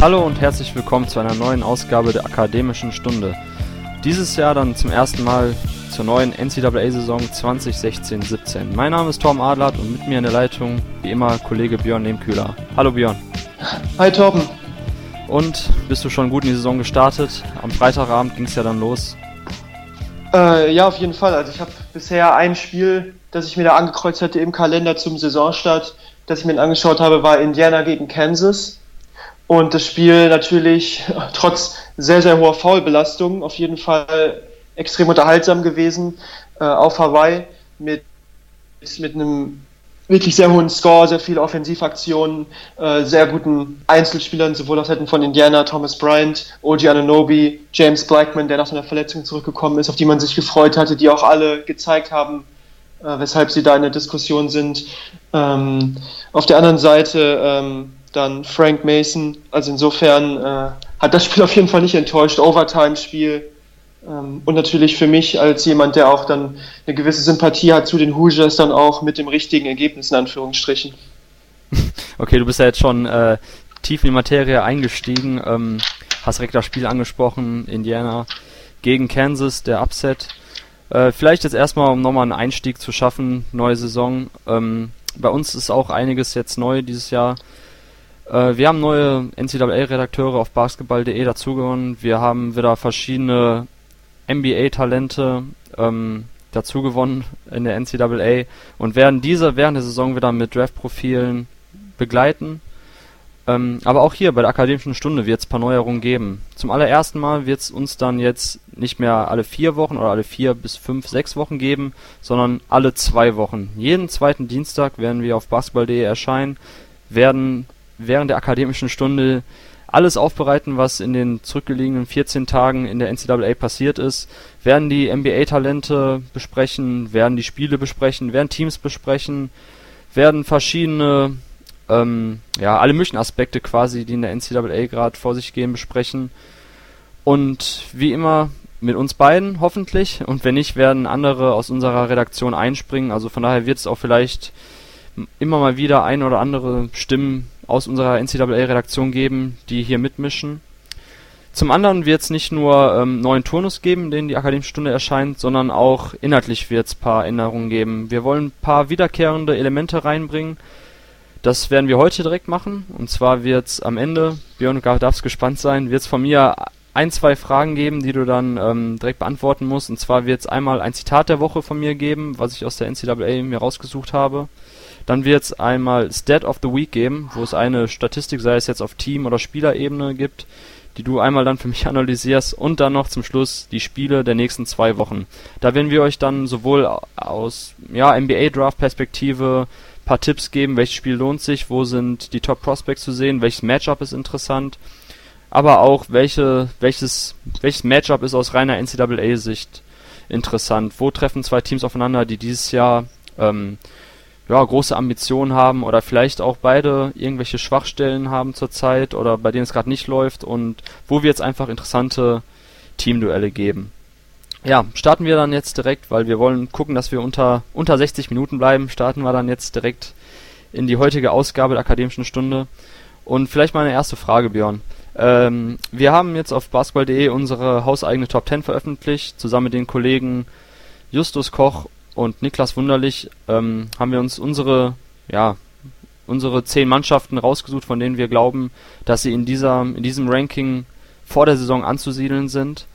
Hallo und herzlich willkommen zu einer neuen Ausgabe der Akademischen Stunde. Dieses Jahr dann zum ersten Mal zur neuen NCAA-Saison 2016-17. Mein Name ist Tom Adlert und mit mir in der Leitung wie immer Kollege Björn Lehmkühler. Hallo Björn. Hi Torben. Und bist du schon gut in die Saison gestartet? Am Freitagabend ging es ja dann los. Äh, ja, auf jeden Fall. Also ich habe bisher ein Spiel, das ich mir da angekreuzt hatte im Kalender zum Saisonstart, das ich mir angeschaut habe, war Indiana gegen Kansas. Und das Spiel natürlich trotz sehr, sehr hoher Foulbelastung auf jeden Fall extrem unterhaltsam gewesen äh, auf Hawaii mit, mit einem wirklich sehr hohen Score, sehr viele Offensivaktionen, äh, sehr guten Einzelspielern, sowohl auf Seiten von Indiana, Thomas Bryant, OG Ananobi, James Blackman, der nach seiner Verletzung zurückgekommen ist, auf die man sich gefreut hatte, die auch alle gezeigt haben, äh, weshalb sie da in der Diskussion sind. Ähm, auf der anderen Seite ähm, dann Frank Mason. Also insofern äh, hat das Spiel auf jeden Fall nicht enttäuscht. Overtime-Spiel. Ähm, und natürlich für mich als jemand, der auch dann eine gewisse Sympathie hat zu den Hoosiers, dann auch mit dem richtigen Ergebnis in Anführungsstrichen. Okay, du bist ja jetzt schon äh, tief in die Materie eingestiegen. Ähm, hast direkt das Spiel angesprochen, Indiana gegen Kansas, der Upset. Äh, vielleicht jetzt erstmal, um nochmal einen Einstieg zu schaffen, neue Saison. Ähm, bei uns ist auch einiges jetzt neu dieses Jahr. Äh, wir haben neue NCAA-Redakteure auf basketball.de dazugewonnen. Wir haben wieder verschiedene NBA-Talente ähm, dazugewonnen in der NCAA und werden diese während der Saison wieder mit Draft-Profilen begleiten. Ähm, aber auch hier bei der Akademischen Stunde wird es ein paar Neuerungen geben. Zum allerersten Mal wird es uns dann jetzt nicht mehr alle vier Wochen oder alle vier bis fünf, sechs Wochen geben, sondern alle zwei Wochen. Jeden zweiten Dienstag werden wir auf basketball.de erscheinen, werden während der akademischen Stunde alles aufbereiten, was in den zurückgelegenen 14 Tagen in der NCAA passiert ist, werden die NBA-Talente besprechen, werden die Spiele besprechen, werden Teams besprechen, werden verschiedene, ähm, ja, alle möglichen Aspekte quasi, die in der NCAA gerade vor sich gehen, besprechen. Und wie immer mit uns beiden hoffentlich und wenn nicht, werden andere aus unserer Redaktion einspringen. Also von daher wird es auch vielleicht immer mal wieder ein oder andere Stimmen aus unserer NCAA-Redaktion geben, die hier mitmischen. Zum anderen wird es nicht nur ähm, neuen Turnus geben, den die Akademische Stunde erscheint, sondern auch inhaltlich wird es ein paar Änderungen geben. Wir wollen ein paar wiederkehrende Elemente reinbringen. Das werden wir heute direkt machen. Und zwar wird es am Ende, Björn, du darfst gespannt sein, wird es von mir ein, zwei Fragen geben, die du dann ähm, direkt beantworten musst. Und zwar wird es einmal ein Zitat der Woche von mir geben, was ich aus der NCAA mir rausgesucht habe. Dann wird es einmal Stat of the Week geben, wo es eine Statistik, sei es jetzt auf Team- oder Spielerebene gibt, die du einmal dann für mich analysierst und dann noch zum Schluss die Spiele der nächsten zwei Wochen. Da werden wir euch dann sowohl aus ja, NBA-Draft-Perspektive paar Tipps geben, welches Spiel lohnt sich, wo sind die Top Prospects zu sehen, welches Matchup ist interessant, aber auch welche, welches, welches Matchup ist aus reiner NCAA-Sicht interessant, wo treffen zwei Teams aufeinander, die dieses Jahr ähm, ja, große Ambitionen haben oder vielleicht auch beide irgendwelche Schwachstellen haben zurzeit oder bei denen es gerade nicht läuft und wo wir jetzt einfach interessante Teamduelle geben. Ja, starten wir dann jetzt direkt, weil wir wollen gucken, dass wir unter, unter 60 Minuten bleiben, starten wir dann jetzt direkt in die heutige Ausgabe der Akademischen Stunde. Und vielleicht mal eine erste Frage, Björn. Ähm, wir haben jetzt auf basketball.de unsere hauseigene Top 10 veröffentlicht, zusammen mit den Kollegen Justus Koch und Niklas Wunderlich ähm, haben wir uns unsere, ja, unsere zehn Mannschaften rausgesucht, von denen wir glauben, dass sie in, dieser, in diesem Ranking vor der Saison anzusiedeln sind.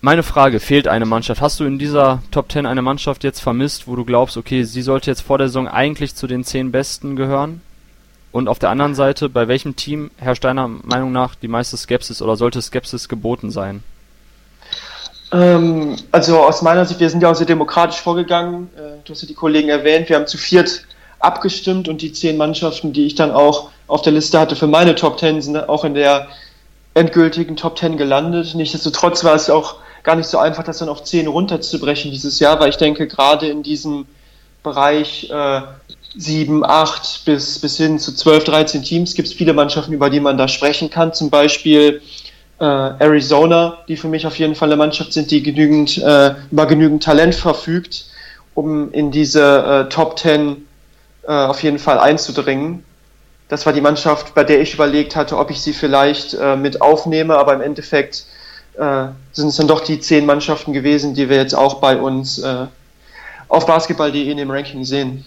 Meine Frage, fehlt eine Mannschaft? Hast du in dieser Top 10 eine Mannschaft jetzt vermisst, wo du glaubst, okay, sie sollte jetzt vor der Saison eigentlich zu den zehn Besten gehören? Und auf der anderen Seite, bei welchem Team herrscht deiner Meinung nach die meiste Skepsis oder sollte Skepsis geboten sein? Ähm, also aus meiner Sicht, wir sind ja auch sehr demokratisch vorgegangen. Äh, du hast ja die Kollegen erwähnt, wir haben zu viert abgestimmt und die zehn Mannschaften, die ich dann auch auf der Liste hatte für meine Top Ten, sind auch in der endgültigen Top Ten gelandet. Nichtsdestotrotz war es auch gar nicht so einfach, das dann auf zehn runterzubrechen dieses Jahr, weil ich denke, gerade in diesem Bereich äh, 7, 8 bis, bis hin zu 12, 13 Teams gibt es viele Mannschaften, über die man da sprechen kann. Zum Beispiel äh, Arizona, die für mich auf jeden Fall eine Mannschaft sind, die genügend, äh, über genügend Talent verfügt, um in diese äh, Top 10 äh, auf jeden Fall einzudringen. das war die Mannschaft, bei der ich überlegt hatte, ob ich sie vielleicht äh, mit aufnehme, aber im Endeffekt äh, sind es dann doch die zehn Mannschaften gewesen, die wir jetzt auch bei uns auf basketball.de in dem Ranking sehen.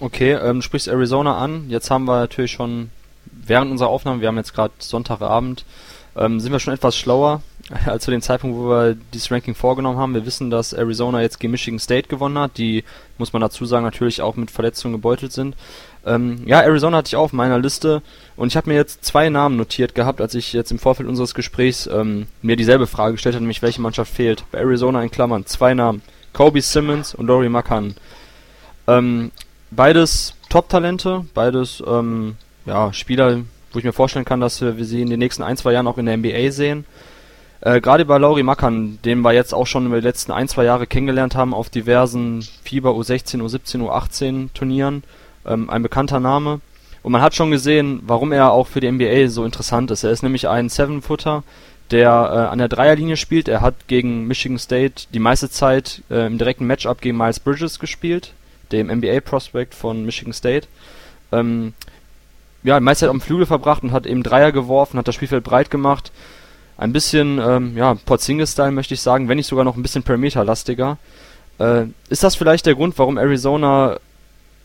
Okay, ähm, sprichst Arizona an. Jetzt haben wir natürlich schon während unserer Aufnahme, wir haben jetzt gerade Sonntagabend, ähm, sind wir schon etwas schlauer als zu dem Zeitpunkt, wo wir dieses Ranking vorgenommen haben. Wir wissen, dass Arizona jetzt gegen Michigan State gewonnen hat, die, muss man dazu sagen, natürlich auch mit Verletzungen gebeutelt sind. Ähm, ja, Arizona hatte ich auch auf meiner Liste und ich habe mir jetzt zwei Namen notiert gehabt, als ich jetzt im Vorfeld unseres Gesprächs ähm, mir dieselbe Frage gestellt habe, nämlich welche Mannschaft fehlt. Bei Arizona in Klammern zwei Namen, Kobe Simmons und Dory Makan. Ähm, beides Top-Talente, beides ähm, ja, Spieler, wo ich mir vorstellen kann, dass wir, sie in den nächsten ein, zwei Jahren auch in der NBA sehen. Äh, Gerade bei Lauri Mackern, den wir jetzt auch schon über die letzten ein, zwei Jahre kennengelernt haben auf diversen FIBA U16, U17, U18 Turnieren, ähm, ein bekannter Name. Und man hat schon gesehen, warum er auch für die NBA so interessant ist. Er ist nämlich ein Seven-Footer, der äh, an der Dreierlinie spielt. Er hat gegen Michigan State die meiste Zeit äh, im direkten Matchup gegen Miles Bridges gespielt, dem NBA-Prospect von Michigan State. Ähm, ja, meiste Zeit am Flügel verbracht und hat eben Dreier geworfen, hat das Spielfeld breit gemacht. Ein bisschen, ähm, ja, Porzingis-Style möchte ich sagen, wenn nicht sogar noch ein bisschen Perimeter-lastiger. Äh, ist das vielleicht der Grund, warum Arizona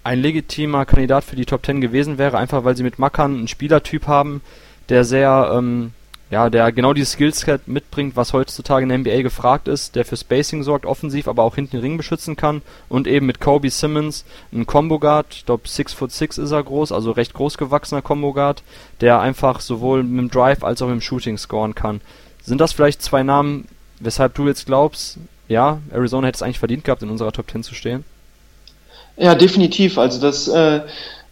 ein legitimer Kandidat für die Top 10 gewesen wäre, einfach weil sie mit Mackern einen Spielertyp haben, der sehr, ähm, ja, der genau dieses Skillset mitbringt, was heutzutage in der NBA gefragt ist, der für Spacing sorgt, offensiv, aber auch hinten den Ring beschützen kann und eben mit Kobe Simmons ein Combo Guard, ich glaube 6 foot 6 ist er groß, also recht groß gewachsener Combo Guard, der einfach sowohl mit dem Drive als auch mit dem Shooting scoren kann. Sind das vielleicht zwei Namen, weshalb du jetzt glaubst, ja, Arizona hätte es eigentlich verdient gehabt, in unserer Top 10 zu stehen? Ja, definitiv. Also das, äh,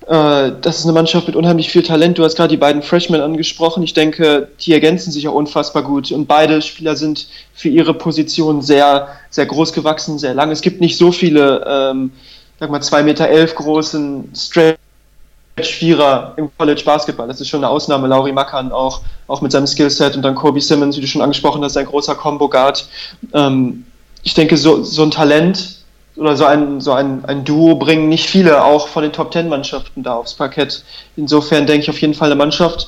das ist eine Mannschaft mit unheimlich viel Talent. Du hast gerade die beiden Freshmen angesprochen. Ich denke, die ergänzen sich auch unfassbar gut. Und beide Spieler sind für ihre Position sehr, sehr groß gewachsen, sehr lang. Es gibt nicht so viele, ähm, sag mal, zwei Meter elf großen Stretch-Vierer im College Basketball. Das ist schon eine Ausnahme. Lauri Mackern auch, auch mit seinem Skillset und dann Kobe Simmons, wie du schon angesprochen hast, ein großer Combo-Guard. Ähm, ich denke, so, so ein Talent oder so ein, so ein, ein Duo bringen nicht viele auch von den Top Ten Mannschaften da aufs Parkett. Insofern denke ich auf jeden Fall eine Mannschaft.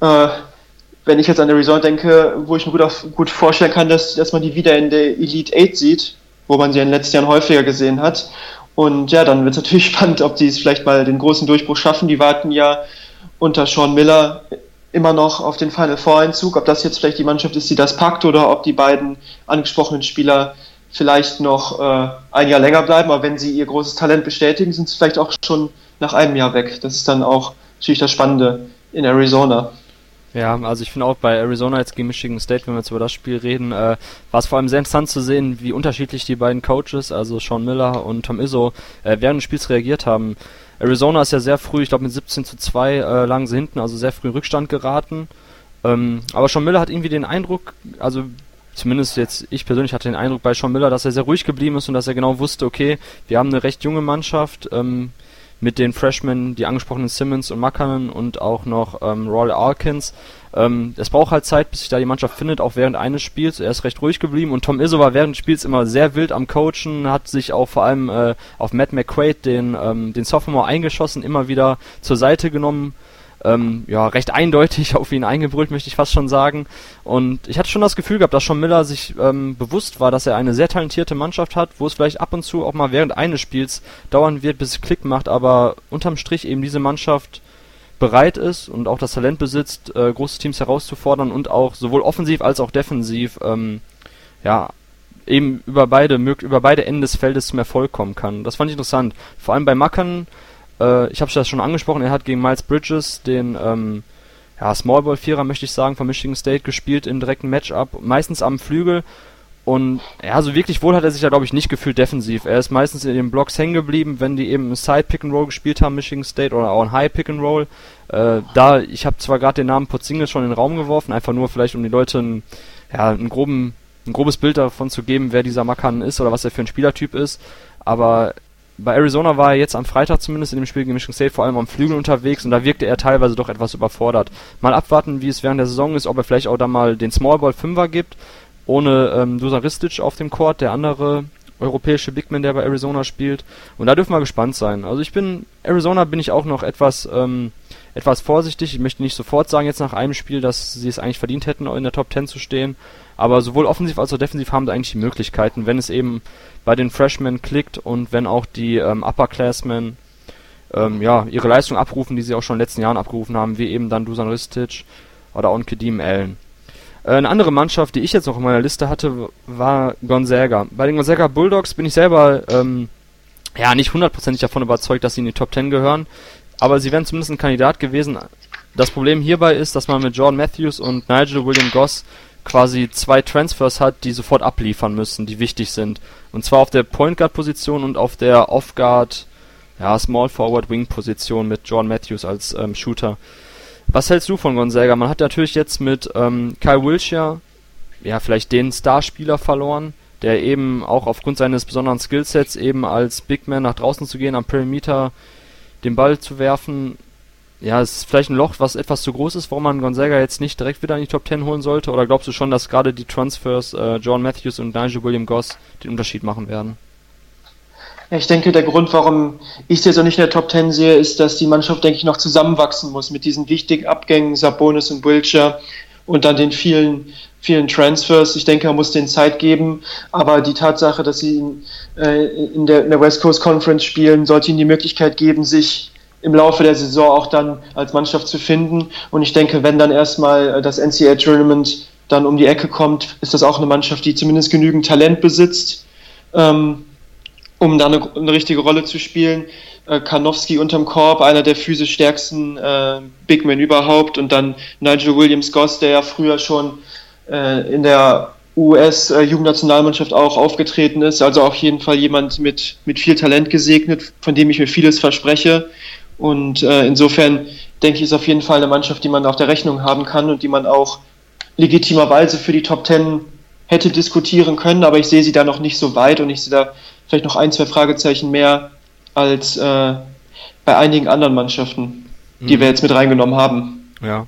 Äh, wenn ich jetzt an der Resort denke, wo ich mir gut, auf, gut vorstellen kann, dass, dass man die wieder in der Elite 8 sieht, wo man sie in den letzten Jahren häufiger gesehen hat. Und ja, dann wird es natürlich spannend, ob die es vielleicht mal den großen Durchbruch schaffen. Die warten ja unter Sean Miller immer noch auf den Final Four Einzug. Ob das jetzt vielleicht die Mannschaft ist, die das packt oder ob die beiden angesprochenen Spieler vielleicht noch äh, ein Jahr länger bleiben, aber wenn sie ihr großes Talent bestätigen, sind sie vielleicht auch schon nach einem Jahr weg. Das ist dann auch natürlich das Spannende in Arizona. Ja, also ich finde auch bei Arizona jetzt gegen Michigan State, wenn wir jetzt über das Spiel reden, äh, war es vor allem sehr interessant zu sehen, wie unterschiedlich die beiden Coaches, also Sean Miller und Tom Izzo, äh, während des Spiels reagiert haben. Arizona ist ja sehr früh, ich glaube mit 17 zu 2 äh, lagen sie hinten, also sehr früh in Rückstand geraten. Ähm, aber Sean Miller hat irgendwie den Eindruck, also zumindest jetzt ich persönlich hatte den Eindruck bei Sean Miller, dass er sehr ruhig geblieben ist und dass er genau wusste, okay, wir haben eine recht junge Mannschaft ähm, mit den Freshmen, die angesprochenen Simmons und Makanen und auch noch ähm, Roy Alkins. Ähm, es braucht halt Zeit, bis sich da die Mannschaft findet, auch während eines Spiels. Er ist recht ruhig geblieben und Tom Izzo war während des Spiels immer sehr wild am Coachen, hat sich auch vor allem äh, auf Matt McQuaid, den, ähm, den Sophomore, eingeschossen, immer wieder zur Seite genommen ähm, ja, recht eindeutig auf ihn eingebrüllt, möchte ich fast schon sagen. Und ich hatte schon das Gefühl gehabt, dass schon Miller sich ähm, bewusst war, dass er eine sehr talentierte Mannschaft hat, wo es vielleicht ab und zu auch mal während eines Spiels dauern wird, bis es Klick macht, aber unterm Strich eben diese Mannschaft bereit ist und auch das Talent besitzt, äh, große Teams herauszufordern und auch sowohl offensiv als auch defensiv ähm, ja eben über beide über beide Enden des Feldes zum Erfolg kommen kann. Das fand ich interessant. Vor allem bei Mackern äh, ich habe das schon angesprochen, er hat gegen Miles Bridges den ähm, ja, Smallball-Vierer, möchte ich sagen, von Michigan State gespielt im direkten Matchup, meistens am Flügel. Und ja, so wirklich wohl hat er sich da, glaube ich, nicht gefühlt defensiv. Er ist meistens in den Blocks hängen geblieben, wenn die eben ein Side-Pick-and-Roll gespielt haben, Michigan State, oder auch ein High-Pick-and-Roll. Äh, da, ich habe zwar gerade den Namen Potzingel schon in den Raum geworfen, einfach nur vielleicht, um die Leute ein, ja, einen groben, ein grobes Bild davon zu geben, wer dieser Makan ist oder was er für ein Spielertyp ist. Aber bei Arizona war er jetzt am Freitag zumindest in dem Spiel gegen Michigan State vor allem am Flügel unterwegs und da wirkte er teilweise doch etwas überfordert. Mal abwarten, wie es während der Saison ist, ob er vielleicht auch da mal den Smallball Fünfer gibt, ohne ähm, Dusan Ristic auf dem Court, der andere europäische Bigman, der bei Arizona spielt. Und da dürfen wir gespannt sein. Also ich bin, Arizona bin ich auch noch etwas, ähm, etwas vorsichtig. Ich möchte nicht sofort sagen, jetzt nach einem Spiel, dass sie es eigentlich verdient hätten, in der Top 10 zu stehen. Aber sowohl offensiv als auch defensiv haben sie eigentlich die Möglichkeiten, wenn es eben bei den Freshmen klickt und wenn auch die ähm, Upperclassmen ähm, ja, ihre Leistung abrufen, die sie auch schon in den letzten Jahren abgerufen haben, wie eben dann Dusan Ristic oder auch Kedim Allen. Äh, eine andere Mannschaft, die ich jetzt noch in meiner Liste hatte, war Gonzaga. Bei den Gonzaga Bulldogs bin ich selber ähm, ja nicht hundertprozentig davon überzeugt, dass sie in die Top 10 gehören, aber sie wären zumindest ein Kandidat gewesen. Das Problem hierbei ist, dass man mit Jordan Matthews und Nigel William Goss quasi zwei Transfers hat, die sofort abliefern müssen, die wichtig sind. Und zwar auf der Point Guard Position und auf der Off Guard, ja, Small Forward Wing Position mit Jordan Matthews als ähm, Shooter. Was hältst du von Gonzaga? Man hat natürlich jetzt mit ähm, Kyle Wilshire ja vielleicht den Starspieler verloren, der eben auch aufgrund seines besonderen Skillsets eben als Big Man nach draußen zu gehen, am Perimeter den Ball zu werfen. Ja, es ist vielleicht ein Loch, was etwas zu groß ist, warum man Gonzaga jetzt nicht direkt wieder in die Top 10 holen sollte? Oder glaubst du schon, dass gerade die Transfers äh, John Matthews und Nigel William Goss den Unterschied machen werden? Ich denke, der Grund, warum ich sie jetzt auch nicht in der Top 10 sehe, ist, dass die Mannschaft, denke ich, noch zusammenwachsen muss mit diesen wichtigen Abgängen, Sabonis und Wilcher und dann den vielen, vielen Transfers. Ich denke, man muss denen Zeit geben, aber die Tatsache, dass sie in, äh, in, der, in der West Coast Conference spielen, sollte ihnen die Möglichkeit geben, sich im Laufe der Saison auch dann als Mannschaft zu finden. Und ich denke, wenn dann erstmal das NCAA Tournament dann um die Ecke kommt, ist das auch eine Mannschaft, die zumindest genügend Talent besitzt. Ähm, um da eine, eine richtige Rolle zu spielen. Äh, Karnowski unterm Korb, einer der physisch stärksten äh, Big Men überhaupt und dann Nigel Williams-Goss, der ja früher schon äh, in der US-Jugendnationalmannschaft auch aufgetreten ist, also auf jeden Fall jemand mit, mit viel Talent gesegnet, von dem ich mir vieles verspreche. Und äh, insofern denke ich, ist auf jeden Fall eine Mannschaft, die man auf der Rechnung haben kann und die man auch legitimerweise für die Top Ten hätte diskutieren können, aber ich sehe sie da noch nicht so weit und ich sehe da vielleicht noch ein, zwei Fragezeichen mehr als äh, bei einigen anderen Mannschaften, die mhm. wir jetzt mit reingenommen haben. Ja.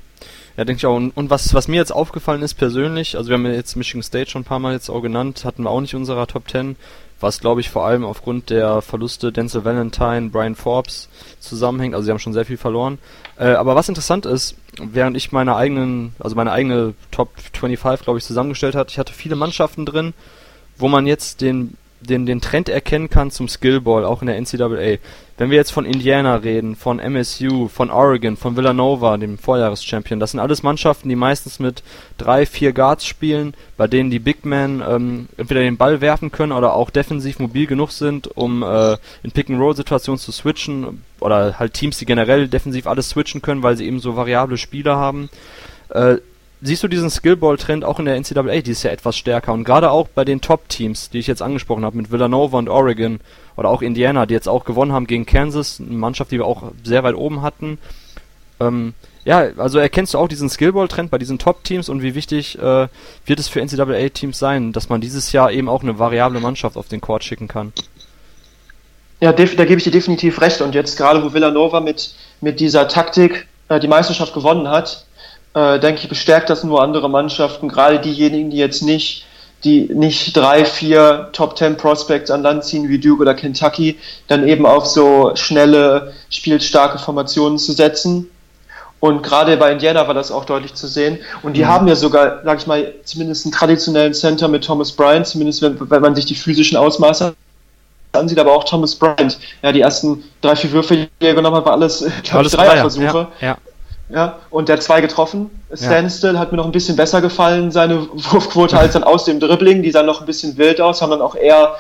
Ja, denke ich auch. Und, und, was, was mir jetzt aufgefallen ist persönlich, also wir haben jetzt Michigan State schon ein paar Mal jetzt auch genannt, hatten wir auch nicht unserer Top 10, was glaube ich vor allem aufgrund der Verluste Denzel Valentine, Brian Forbes zusammenhängt. Also sie haben schon sehr viel verloren. Äh, aber was interessant ist, während ich meine eigenen, also meine eigene Top 25 glaube ich zusammengestellt hat, ich hatte viele Mannschaften drin, wo man jetzt den den, den Trend erkennen kann zum Skillball, auch in der NCAA. Wenn wir jetzt von Indiana reden, von MSU, von Oregon, von Villanova, dem Vorjahreschampion, das sind alles Mannschaften, die meistens mit drei, vier Guards spielen, bei denen die Big Men ähm, entweder den Ball werfen können oder auch defensiv mobil genug sind, um äh, in Pick-and-Roll-Situationen zu switchen oder halt Teams, die generell defensiv alles switchen können, weil sie eben so variable Spieler haben. Äh, siehst du diesen Skillball-Trend auch in der NCAA, die ist ja etwas stärker und gerade auch bei den Top-Teams, die ich jetzt angesprochen habe, mit Villanova und Oregon oder auch Indiana, die jetzt auch gewonnen haben gegen Kansas, eine Mannschaft, die wir auch sehr weit oben hatten. Ähm, ja, also erkennst du auch diesen Skillball-Trend bei diesen Top-Teams und wie wichtig äh, wird es für NCAA-Teams sein, dass man dieses Jahr eben auch eine variable Mannschaft auf den Court schicken kann? Ja, da gebe ich dir definitiv recht. Und jetzt gerade, wo Villanova mit, mit dieser Taktik äh, die Meisterschaft gewonnen hat, äh, denke ich, bestärkt das nur andere Mannschaften, gerade diejenigen, die jetzt nicht die nicht drei, vier Top Ten Prospects an Land ziehen wie Duke oder Kentucky, dann eben auf so schnelle, spielstarke Formationen zu setzen. Und gerade bei Indiana war das auch deutlich zu sehen. Und die mhm. haben ja sogar, sag ich mal, zumindest einen traditionellen Center mit Thomas Bryant, zumindest wenn, wenn man sich die physischen Ausmaße ansieht, aber auch Thomas Bryant. Ja, die ersten drei, vier Würfe, die er genommen hat, war alles, glaube ich, Dreierversuche. Ja, ja. Ja, und der hat zwei getroffen. Standstill ja. hat mir noch ein bisschen besser gefallen, seine Wurfquote, als dann aus dem Dribbling. Die sah noch ein bisschen wild aus, haben dann auch eher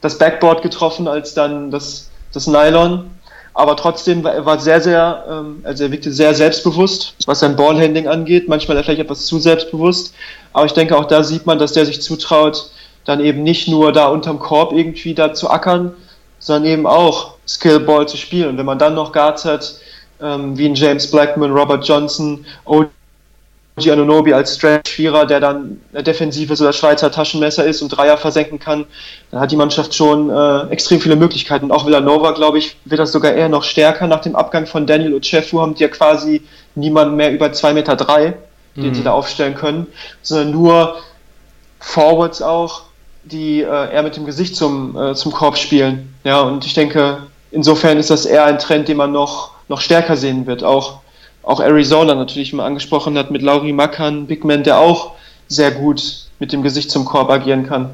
das Backboard getroffen als dann das, das Nylon. Aber trotzdem war er war sehr, sehr, ähm, also er wirkte sehr selbstbewusst, was sein Ballhandling angeht. Manchmal vielleicht etwas zu selbstbewusst. Aber ich denke, auch da sieht man, dass der sich zutraut, dann eben nicht nur da unterm Korb irgendwie da zu ackern, sondern eben auch Skillball zu spielen. Und wenn man dann noch Guards hat, ähm, wie ein James Blackman, Robert Johnson, OG Anunobi als Stretch-Vierer, der dann defensives oder Schweizer Taschenmesser ist und Dreier versenken kann, dann hat die Mannschaft schon äh, extrem viele Möglichkeiten. Und auch Villanova, glaube ich, wird das sogar eher noch stärker. Nach dem Abgang von Daniel Ochefu haben die ja quasi niemanden mehr über 2,3 Meter, drei, den mhm. sie da aufstellen können, sondern nur Forwards auch, die äh, eher mit dem Gesicht zum, äh, zum Korb spielen. Ja, und ich denke, insofern ist das eher ein Trend, den man noch noch stärker sehen wird. Auch auch Arizona natürlich mal angesprochen hat mit Lauri Makan, Big Man, der auch sehr gut mit dem Gesicht zum Korb agieren kann.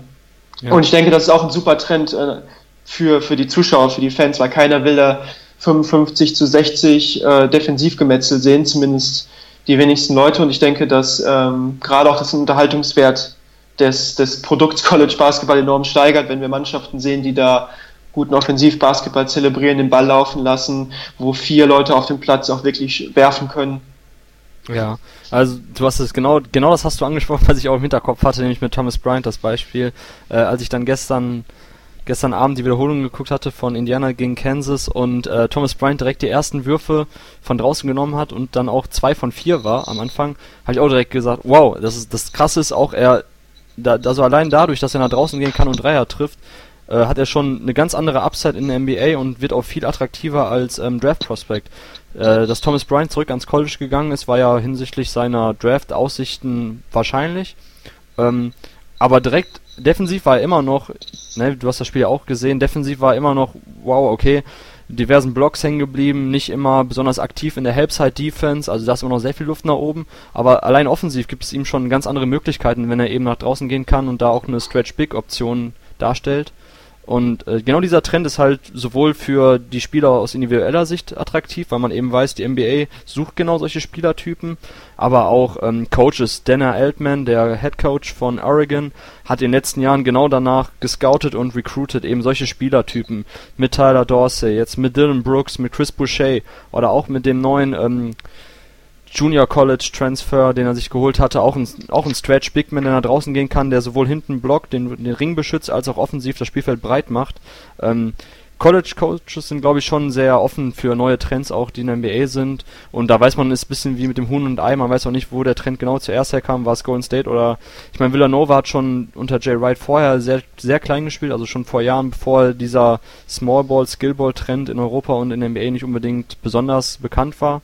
Ja. Und ich denke, das ist auch ein super Trend äh, für, für die Zuschauer, für die Fans, weil keiner will da 55 zu 60 äh, Defensivgemetzel sehen, zumindest die wenigsten Leute. Und ich denke, dass ähm, gerade auch das Unterhaltungswert des, des Produkts College Basketball enorm steigert, wenn wir Mannschaften sehen, die da guten Offensivbasketball zelebrieren, den Ball laufen lassen, wo vier Leute auf dem Platz auch wirklich werfen können. Ja, also du hast es genau, genau das hast du angesprochen, was ich auch im Hinterkopf hatte, nämlich mit Thomas Bryant das Beispiel. Äh, als ich dann gestern gestern Abend die Wiederholung geguckt hatte von Indiana gegen Kansas und äh, Thomas Bryant direkt die ersten Würfe von draußen genommen hat und dann auch zwei von vier war am Anfang, habe ich auch direkt gesagt, wow, das ist das krasse ist auch er da, also allein dadurch, dass er nach draußen gehen kann und Dreier trifft, äh, hat er schon eine ganz andere Upside in der NBA und wird auch viel attraktiver als ähm, Draft Prospect. Äh, dass Thomas Bryant zurück ans College gegangen ist, war ja hinsichtlich seiner Draft-Aussichten wahrscheinlich. Ähm, aber direkt defensiv war er immer noch, ne, du hast das Spiel ja auch gesehen, defensiv war er immer noch, wow, okay, diversen Blocks hängen geblieben, nicht immer besonders aktiv in der Helpside Defense, also da ist immer noch sehr viel Luft nach oben, aber allein offensiv gibt es ihm schon ganz andere Möglichkeiten, wenn er eben nach draußen gehen kann und da auch eine Stretch Big Option darstellt. Und äh, genau dieser Trend ist halt sowohl für die Spieler aus individueller Sicht attraktiv, weil man eben weiß, die NBA sucht genau solche Spielertypen, aber auch ähm, Coaches. Dana Altman, der Head Coach von Oregon, hat in den letzten Jahren genau danach gescoutet und recruited eben solche Spielertypen. Mit Tyler Dorsey, jetzt mit Dylan Brooks, mit Chris Boucher oder auch mit dem neuen ähm, Junior College Transfer, den er sich geholt hatte, auch ein, auch ein Stretch Big Man, der nach draußen gehen kann, der sowohl hinten blockt, den, den Ring beschützt, als auch offensiv das Spielfeld breit macht. Ähm, College Coaches sind, glaube ich, schon sehr offen für neue Trends, auch die in der NBA sind. Und da weiß man, ist ein bisschen wie mit dem Huhn und Ei. Man weiß auch nicht, wo der Trend genau zuerst herkam. War es Golden State oder, ich meine, Villanova hat schon unter Jay Wright vorher sehr, sehr klein gespielt, also schon vor Jahren, bevor dieser Small Ball, Skill Ball Trend in Europa und in der NBA nicht unbedingt besonders bekannt war.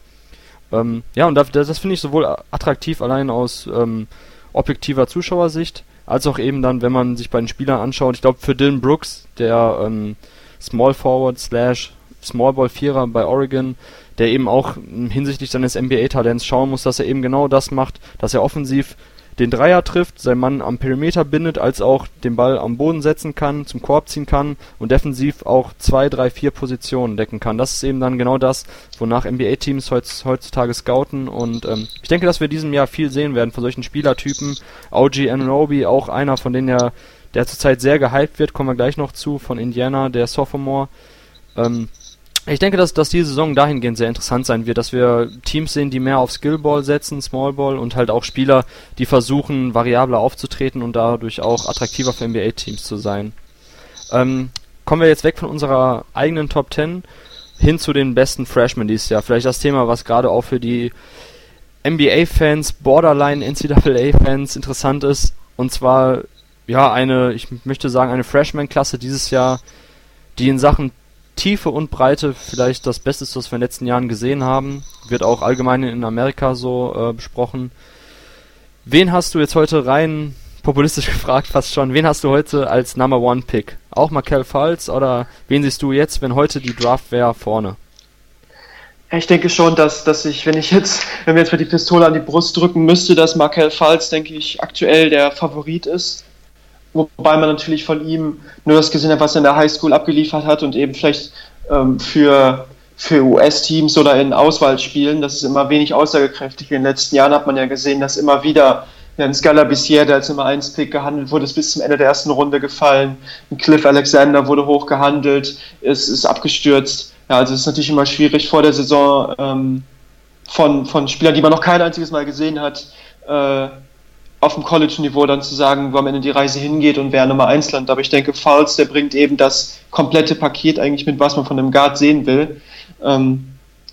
Ähm, ja, und das, das finde ich sowohl attraktiv allein aus ähm, objektiver Zuschauersicht, als auch eben dann, wenn man sich bei den Spielern anschaut. Ich glaube, für Dylan Brooks, der ähm, Small Forward slash Small Ball Vierer bei Oregon, der eben auch hinsichtlich seines NBA-Talents schauen muss, dass er eben genau das macht, dass er offensiv den Dreier trifft, seinen Mann am Perimeter bindet, als auch den Ball am Boden setzen kann, zum Korb ziehen kann und defensiv auch zwei, drei, vier Positionen decken kann. Das ist eben dann genau das, wonach NBA-Teams heutzutage scouten und ähm, ich denke, dass wir diesem Jahr viel sehen werden von solchen Spielertypen. OG Anunoby, auch einer von denen ja, der zurzeit sehr gehypt wird, kommen wir gleich noch zu, von Indiana, der Sophomore. Ähm, ich denke, dass, dass diese Saison dahingehend sehr interessant sein wird, dass wir Teams sehen, die mehr auf Skillball setzen, Smallball und halt auch Spieler, die versuchen, variabler aufzutreten und dadurch auch attraktiver für NBA-Teams zu sein. Ähm, kommen wir jetzt weg von unserer eigenen Top 10 hin zu den besten Freshmen dieses Jahr. Vielleicht das Thema, was gerade auch für die NBA-Fans, Borderline NCAA-Fans interessant ist. Und zwar, ja, eine, ich möchte sagen, eine Freshman-Klasse dieses Jahr, die in Sachen Tiefe und Breite vielleicht das Beste ist, was wir in den letzten Jahren gesehen haben. Wird auch allgemein in Amerika so äh, besprochen. Wen hast du jetzt heute rein populistisch gefragt, fast schon, wen hast du heute als Number One Pick? Auch Markel Falls oder wen siehst du jetzt, wenn heute die Draft wäre, vorne? Ich denke schon, dass, dass ich, wenn ich jetzt, wenn wir jetzt mal die Pistole an die Brust drücken müsste, dass Markel Falls, denke ich, aktuell der Favorit ist. Wobei man natürlich von ihm nur das gesehen hat, was er in der Highschool abgeliefert hat und eben vielleicht ähm, für, für US-Teams oder in Auswahlspielen, das ist immer wenig aussagekräftig. In den letzten Jahren hat man ja gesehen, dass immer wieder ein Scala Bissier, der als Nummer 1 Pick gehandelt wurde, ist bis zum Ende der ersten Runde gefallen. Ein Cliff Alexander wurde hoch gehandelt, ist, ist abgestürzt. Ja, also es ist natürlich immer schwierig vor der Saison ähm, von, von Spielern, die man noch kein einziges Mal gesehen hat, äh, auf dem College-Niveau dann zu sagen, wo am Ende die Reise hingeht und wer Nummer 1 landet. Aber ich denke, Fouls, der bringt eben das komplette Paket eigentlich mit, was man von einem Guard sehen will. Ähm,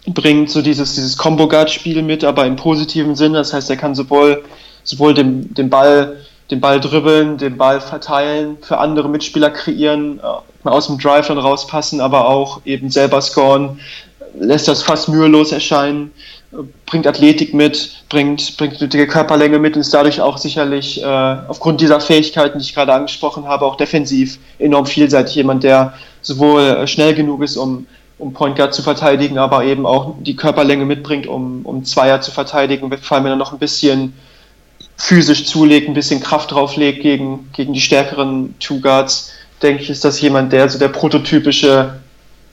bringt so dieses, dieses Combo-Guard-Spiel mit, aber im positiven Sinne. Das heißt, er kann sowohl, sowohl den, den Ball, den Ball dribbeln, den Ball verteilen, für andere Mitspieler kreieren, äh, aus dem Drive dann rauspassen, aber auch eben selber scoren, lässt das fast mühelos erscheinen bringt Athletik mit, bringt, bringt nötige Körperlänge mit und ist dadurch auch sicherlich äh, aufgrund dieser Fähigkeiten, die ich gerade angesprochen habe, auch defensiv enorm vielseitig. Jemand, der sowohl äh, schnell genug ist, um um Point Guard zu verteidigen, aber eben auch die Körperlänge mitbringt, um, um Zweier zu verteidigen, vor allem wenn er noch ein bisschen physisch zulegt, ein bisschen Kraft drauflegt gegen, gegen die stärkeren Two Guards, denke ich, ist das jemand, der so der prototypische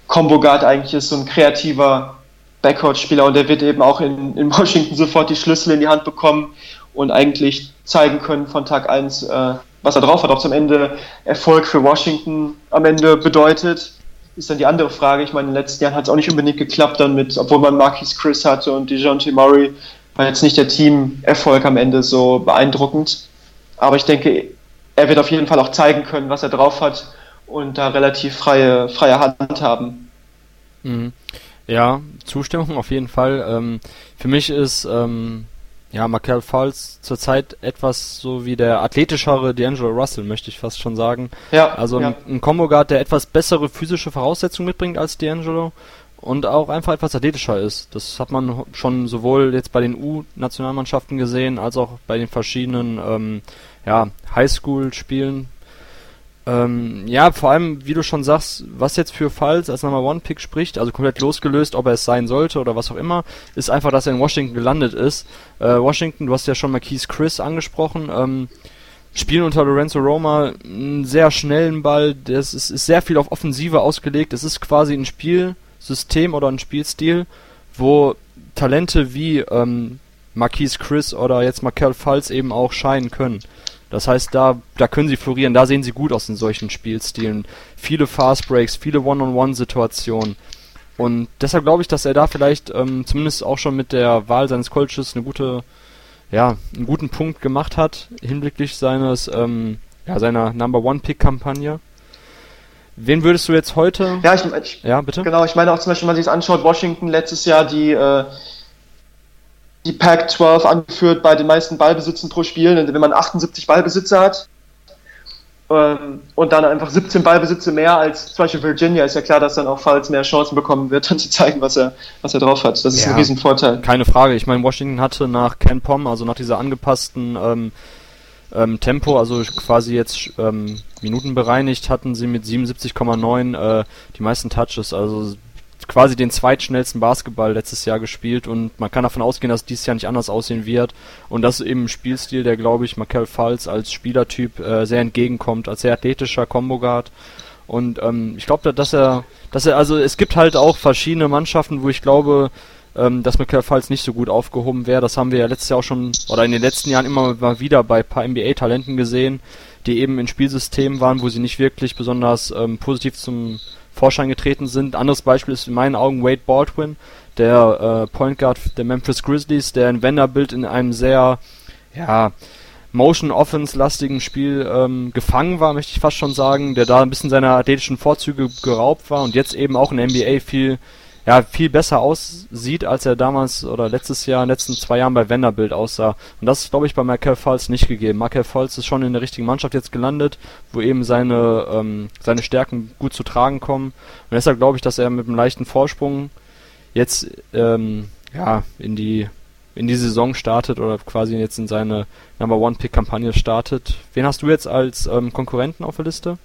Combo Guard eigentlich ist, so ein kreativer Backcourt-Spieler und der wird eben auch in, in Washington sofort die Schlüssel in die Hand bekommen und eigentlich zeigen können von Tag 1, äh, was er drauf hat. Ob es am Ende Erfolg für Washington am Ende bedeutet, ist dann die andere Frage. Ich meine, in den letzten Jahren hat es auch nicht unbedingt geklappt dann mit, obwohl man Marquis Chris hatte und DeJounte Murray, war jetzt nicht der Teamerfolg am Ende so beeindruckend. Aber ich denke, er wird auf jeden Fall auch zeigen können, was er drauf hat und da relativ freie, freie Hand haben. Mhm. Ja, Zustimmung auf jeden Fall. Ähm, für mich ist ähm, ja Markel Falls zurzeit etwas so wie der athletischere D'Angelo Russell, möchte ich fast schon sagen. Ja. Also ja. ein, ein Combo Guard, der etwas bessere physische Voraussetzungen mitbringt als D'Angelo und auch einfach etwas athletischer ist. Das hat man schon sowohl jetzt bei den U-Nationalmannschaften gesehen, als auch bei den verschiedenen ähm, ja, Highschool-Spielen ähm, ja, vor allem, wie du schon sagst, was jetzt für Falls als Number One Pick spricht, also komplett losgelöst, ob er es sein sollte oder was auch immer, ist einfach, dass er in Washington gelandet ist. Äh, Washington, du hast ja schon Keith Chris angesprochen, ähm, spielen unter Lorenzo Roma einen sehr schnellen Ball, das ist, ist sehr viel auf Offensive ausgelegt, es ist quasi ein Spielsystem oder ein Spielstil, wo Talente wie ähm, Marquise Chris oder jetzt Markel Falls eben auch scheinen können. Das heißt, da, da können sie florieren, da sehen sie gut aus in solchen Spielstilen. Viele Fast Breaks, viele One-on-One-Situationen. Und deshalb glaube ich, dass er da vielleicht ähm, zumindest auch schon mit der Wahl seines Coaches eine gute, ja, einen guten Punkt gemacht hat hinblicklich seines, ähm, ja, seiner Number One Pick Kampagne. Wen würdest du jetzt heute? Ja, ich, ich, ja, bitte. Genau, ich meine auch zum Beispiel, wenn man sich anschaut, Washington letztes Jahr die äh, die Pack 12 angeführt bei den meisten Ballbesitzen pro Spiel. Wenn man 78 Ballbesitze hat ähm, und dann einfach 17 Ballbesitze mehr als zum Beispiel Virginia, ist ja klar, dass dann auch Falls mehr Chancen bekommen wird, dann zu zeigen, was er, was er drauf hat. Das ist ja, ein Riesenvorteil. Keine Frage. Ich meine, Washington hatte nach Ken Pom, also nach dieser angepassten ähm, ähm, Tempo, also quasi jetzt ähm, Minuten bereinigt, hatten sie mit 77,9 äh, die meisten Touches. Also quasi den zweitschnellsten Basketball letztes Jahr gespielt und man kann davon ausgehen, dass dieses Jahr nicht anders aussehen wird und das ist eben ein Spielstil, der glaube ich Markel Falls als Spielertyp äh, sehr entgegenkommt, als sehr athletischer Combo Guard und ähm, ich glaube, dass er, dass er, also es gibt halt auch verschiedene Mannschaften, wo ich glaube, ähm, dass Michael Falls nicht so gut aufgehoben wäre. Das haben wir ja letztes Jahr auch schon, oder in den letzten Jahren immer mal wieder bei ein paar NBA-Talenten gesehen, die eben in Spielsystemen waren, wo sie nicht wirklich besonders ähm, positiv zum Vorschein getreten sind. Anderes Beispiel ist in meinen Augen Wade Baldwin, der äh, Point Guard der Memphis Grizzlies, der in Vanderbilt in einem sehr, ja, Motion Offense lastigen Spiel ähm, gefangen war, möchte ich fast schon sagen, der da ein bisschen seiner athletischen Vorzüge geraubt war und jetzt eben auch in der NBA viel ja, viel besser aussieht, als er damals oder letztes Jahr, in den letzten zwei Jahren bei Vanderbilt aussah. Und das ist, glaube ich, bei Michael Falls nicht gegeben. Michael Falls ist schon in der richtigen Mannschaft jetzt gelandet, wo eben seine, ähm, seine Stärken gut zu tragen kommen. Und deshalb glaube ich, dass er mit einem leichten Vorsprung jetzt ähm, ja, in die in die Saison startet oder quasi jetzt in seine Number One Pick Kampagne startet. Wen hast du jetzt als ähm, Konkurrenten auf der Liste?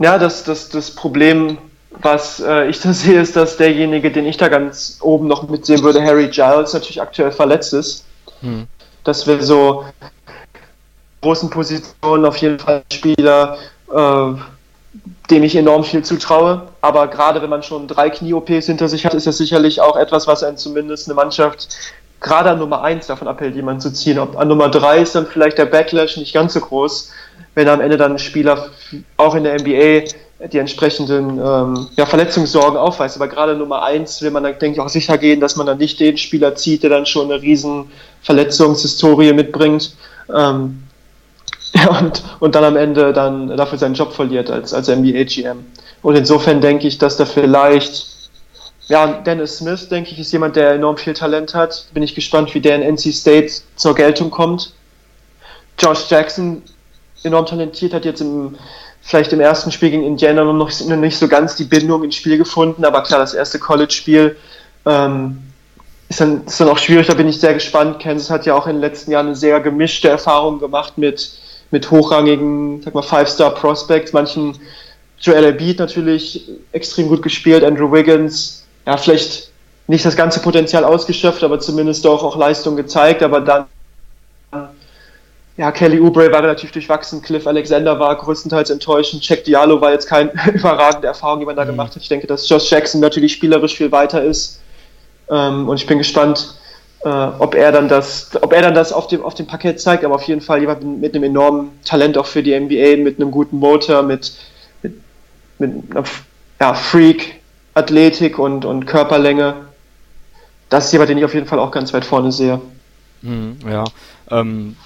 Ja, das, das, das Problem was äh, ich da sehe, ist, dass derjenige, den ich da ganz oben noch mitsehen würde, Harry Giles, natürlich aktuell verletzt ist. Hm. Dass wir so großen Positionen auf jeden Fall Spieler, äh, dem ich enorm viel zutraue. Aber gerade wenn man schon drei Knie-OPs hinter sich hat, ist das sicherlich auch etwas, was einen zumindest eine Mannschaft gerade an Nummer 1 davon abhält, jemanden zu ziehen. Ob an Nummer 3 ist dann vielleicht der Backlash nicht ganz so groß, wenn am Ende dann ein Spieler auch in der NBA die entsprechenden ähm, ja, Verletzungssorgen aufweist. Aber gerade Nummer eins will man dann, denke ich, auch sicher gehen, dass man dann nicht den Spieler zieht, der dann schon eine riesen Verletzungshistorie mitbringt ähm, ja, und, und dann am Ende dann dafür seinen Job verliert als, als NBA-GM. Und insofern denke ich, dass da vielleicht, ja, Dennis Smith, denke ich, ist jemand, der enorm viel Talent hat. Bin ich gespannt, wie der in NC State zur Geltung kommt. Josh Jackson, enorm talentiert, hat jetzt im vielleicht im ersten Spiel gegen Indiana noch, noch nicht so ganz die Bindung ins Spiel gefunden, aber klar, das erste College-Spiel ähm, ist, dann, ist dann auch schwierig, da bin ich sehr gespannt. Kansas hat ja auch in den letzten Jahren eine sehr gemischte Erfahrung gemacht mit, mit hochrangigen, sag mal, Five-Star-Prospects, manchen Joel Embiid natürlich extrem gut gespielt, Andrew Wiggins, ja, vielleicht nicht das ganze Potenzial ausgeschöpft, aber zumindest doch auch Leistung gezeigt, aber dann ja, Kelly Oubre war relativ durchwachsen, Cliff Alexander war größtenteils enttäuschend, Jack Diallo war jetzt keine überragende Erfahrung, die man da mhm. gemacht hat. Ich denke, dass Josh Jackson natürlich spielerisch viel weiter ist ähm, und ich bin gespannt, äh, ob er dann das, ob er dann das auf dem, auf dem Parkett zeigt, aber auf jeden Fall jemand mit einem enormen Talent auch für die NBA, mit einem guten Motor, mit, mit, mit einer ja, Freak, Athletik und, und Körperlänge. Das ist jemand, den ich auf jeden Fall auch ganz weit vorne sehe. Mhm, ja, ähm,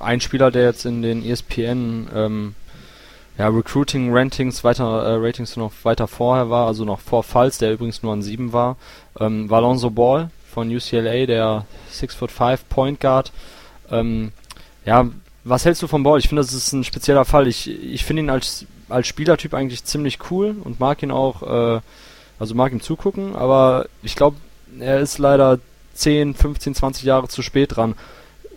ein Spieler, der jetzt in den ESPN ähm, ja, Recruiting Ratings weiter äh, Ratings noch weiter vorher war, also noch vor Falls, der übrigens nur an 7 war, ähm, war Alonso Ball von UCLA, der 6'5 Point Guard. Ähm, ja, was hältst du vom Ball? Ich finde, das ist ein spezieller Fall. Ich, ich finde ihn als, als Spielertyp eigentlich ziemlich cool und mag ihn auch, äh, also mag ihm zugucken, aber ich glaube, er ist leider 10, 15, 20 Jahre zu spät dran,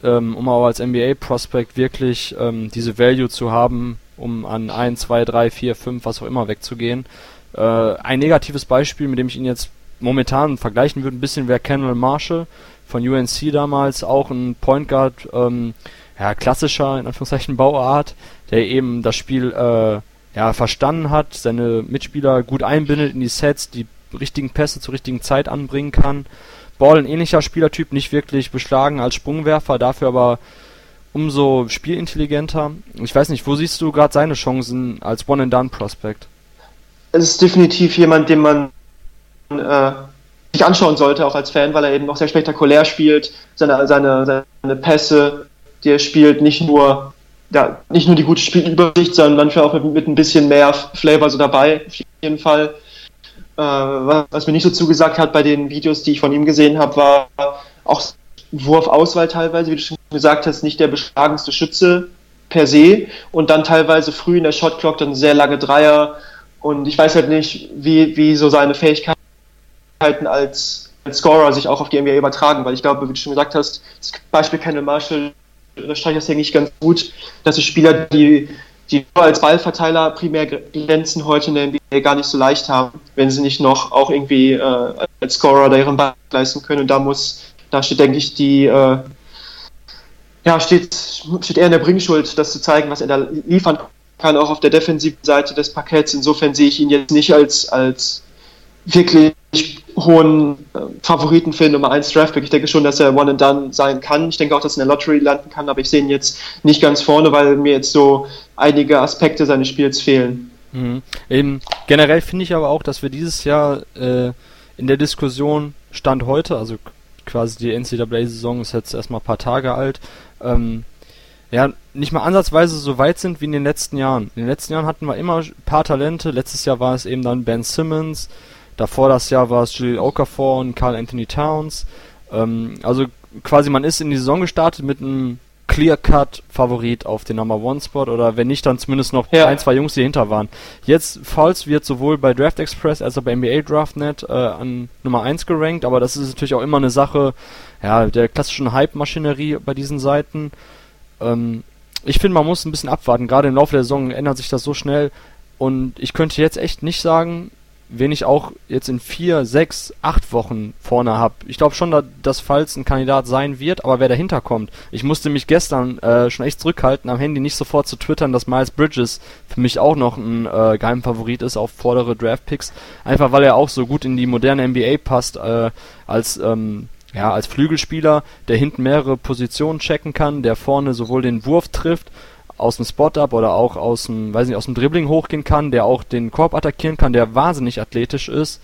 ähm, um auch als NBA-Prospect wirklich ähm, diese Value zu haben, um an 1, 2, 3, 4, 5, was auch immer wegzugehen. Äh, ein negatives Beispiel, mit dem ich ihn jetzt momentan vergleichen würde, ein bisschen wäre Kendall Marshall von UNC damals, auch ein Point Guard, ähm, ja, klassischer, in Anführungszeichen, Bauart, der eben das Spiel äh, ja, verstanden hat, seine Mitspieler gut einbindet in die Sets, die richtigen Pässe zur richtigen Zeit anbringen kann. Ball ein ähnlicher Spielertyp, nicht wirklich beschlagen als Sprungwerfer, dafür aber umso spielintelligenter. Ich weiß nicht, wo siehst du gerade seine Chancen als One-and-Done-Prospect? Es ist definitiv jemand, den man äh, sich anschauen sollte, auch als Fan, weil er eben auch sehr spektakulär spielt. Seine, seine, seine Pässe, die er spielt, nicht nur, ja, nicht nur die gute Spielübersicht, sondern manchmal auch mit, mit ein bisschen mehr Flavor so dabei, auf jeden Fall. Äh, was, mir nicht so zugesagt hat bei den Videos, die ich von ihm gesehen habe, war auch Wurfauswahl teilweise, wie du schon gesagt hast, nicht der beschlagenste Schütze per se. Und dann teilweise früh in der Shotclock dann sehr lange Dreier. Und ich weiß halt nicht, wie, wie so seine Fähigkeiten als, als Scorer sich auch auf die NBA übertragen, weil ich glaube, wie du schon gesagt hast, das Beispiel Kendall Marshall unterstreicht das ja nicht ganz gut, dass es Spieler, die die nur als Ballverteiler primär glänzen, heute in der NBA gar nicht so leicht haben, wenn sie nicht noch auch irgendwie äh, als Scorer da ihren Ball leisten können. Und da muss, da steht, denke ich, die, äh, ja, steht, steht eher in der Bringschuld, das zu zeigen, was er da liefern kann, auch auf der defensiven Seite des Parketts. Insofern sehe ich ihn jetzt nicht als, als wirklich hohen äh, Favoriten für Nummer 1 Draftpick. Ich denke schon, dass er One and Done sein kann. Ich denke auch, dass er in der Lottery landen kann, aber ich sehe ihn jetzt nicht ganz vorne, weil mir jetzt so einige Aspekte seines Spiels fehlen. Mhm. Eben, generell finde ich aber auch, dass wir dieses Jahr äh, in der Diskussion Stand heute, also quasi die NCAA-Saison ist jetzt erstmal ein paar Tage alt, ähm, ja, nicht mal ansatzweise so weit sind wie in den letzten Jahren. In den letzten Jahren hatten wir immer ein paar Talente. Letztes Jahr war es eben dann Ben Simmons, Davor das Jahr war es Julio Okafor und Carl Anthony Towns. Ähm, also quasi man ist in die Saison gestartet mit einem Clear-Cut-Favorit auf den Number One-Spot oder wenn nicht, dann zumindest noch ja. ein, zwei Jungs, die dahinter waren. Jetzt, Falls wird sowohl bei Draft Express als auch bei NBA DraftNet äh, an Nummer 1 gerankt, aber das ist natürlich auch immer eine Sache ja, der klassischen Hype-Maschinerie bei diesen Seiten. Ähm, ich finde, man muss ein bisschen abwarten. Gerade im Laufe der Saison ändert sich das so schnell und ich könnte jetzt echt nicht sagen, wen ich auch jetzt in vier, sechs, acht Wochen vorne habe. Ich glaube schon, dass Falls ein Kandidat sein wird, aber wer dahinter kommt. Ich musste mich gestern äh, schon echt zurückhalten, am Handy nicht sofort zu twittern, dass Miles Bridges für mich auch noch ein äh, Geheimfavorit ist auf vordere Draftpicks. Einfach weil er auch so gut in die moderne NBA passt, äh, als ähm, ja, als Flügelspieler, der hinten mehrere Positionen checken kann, der vorne sowohl den Wurf trifft aus dem Spot-Up oder auch aus dem, weiß nicht, aus dem Dribbling hochgehen kann, der auch den Korb attackieren kann, der wahnsinnig athletisch ist.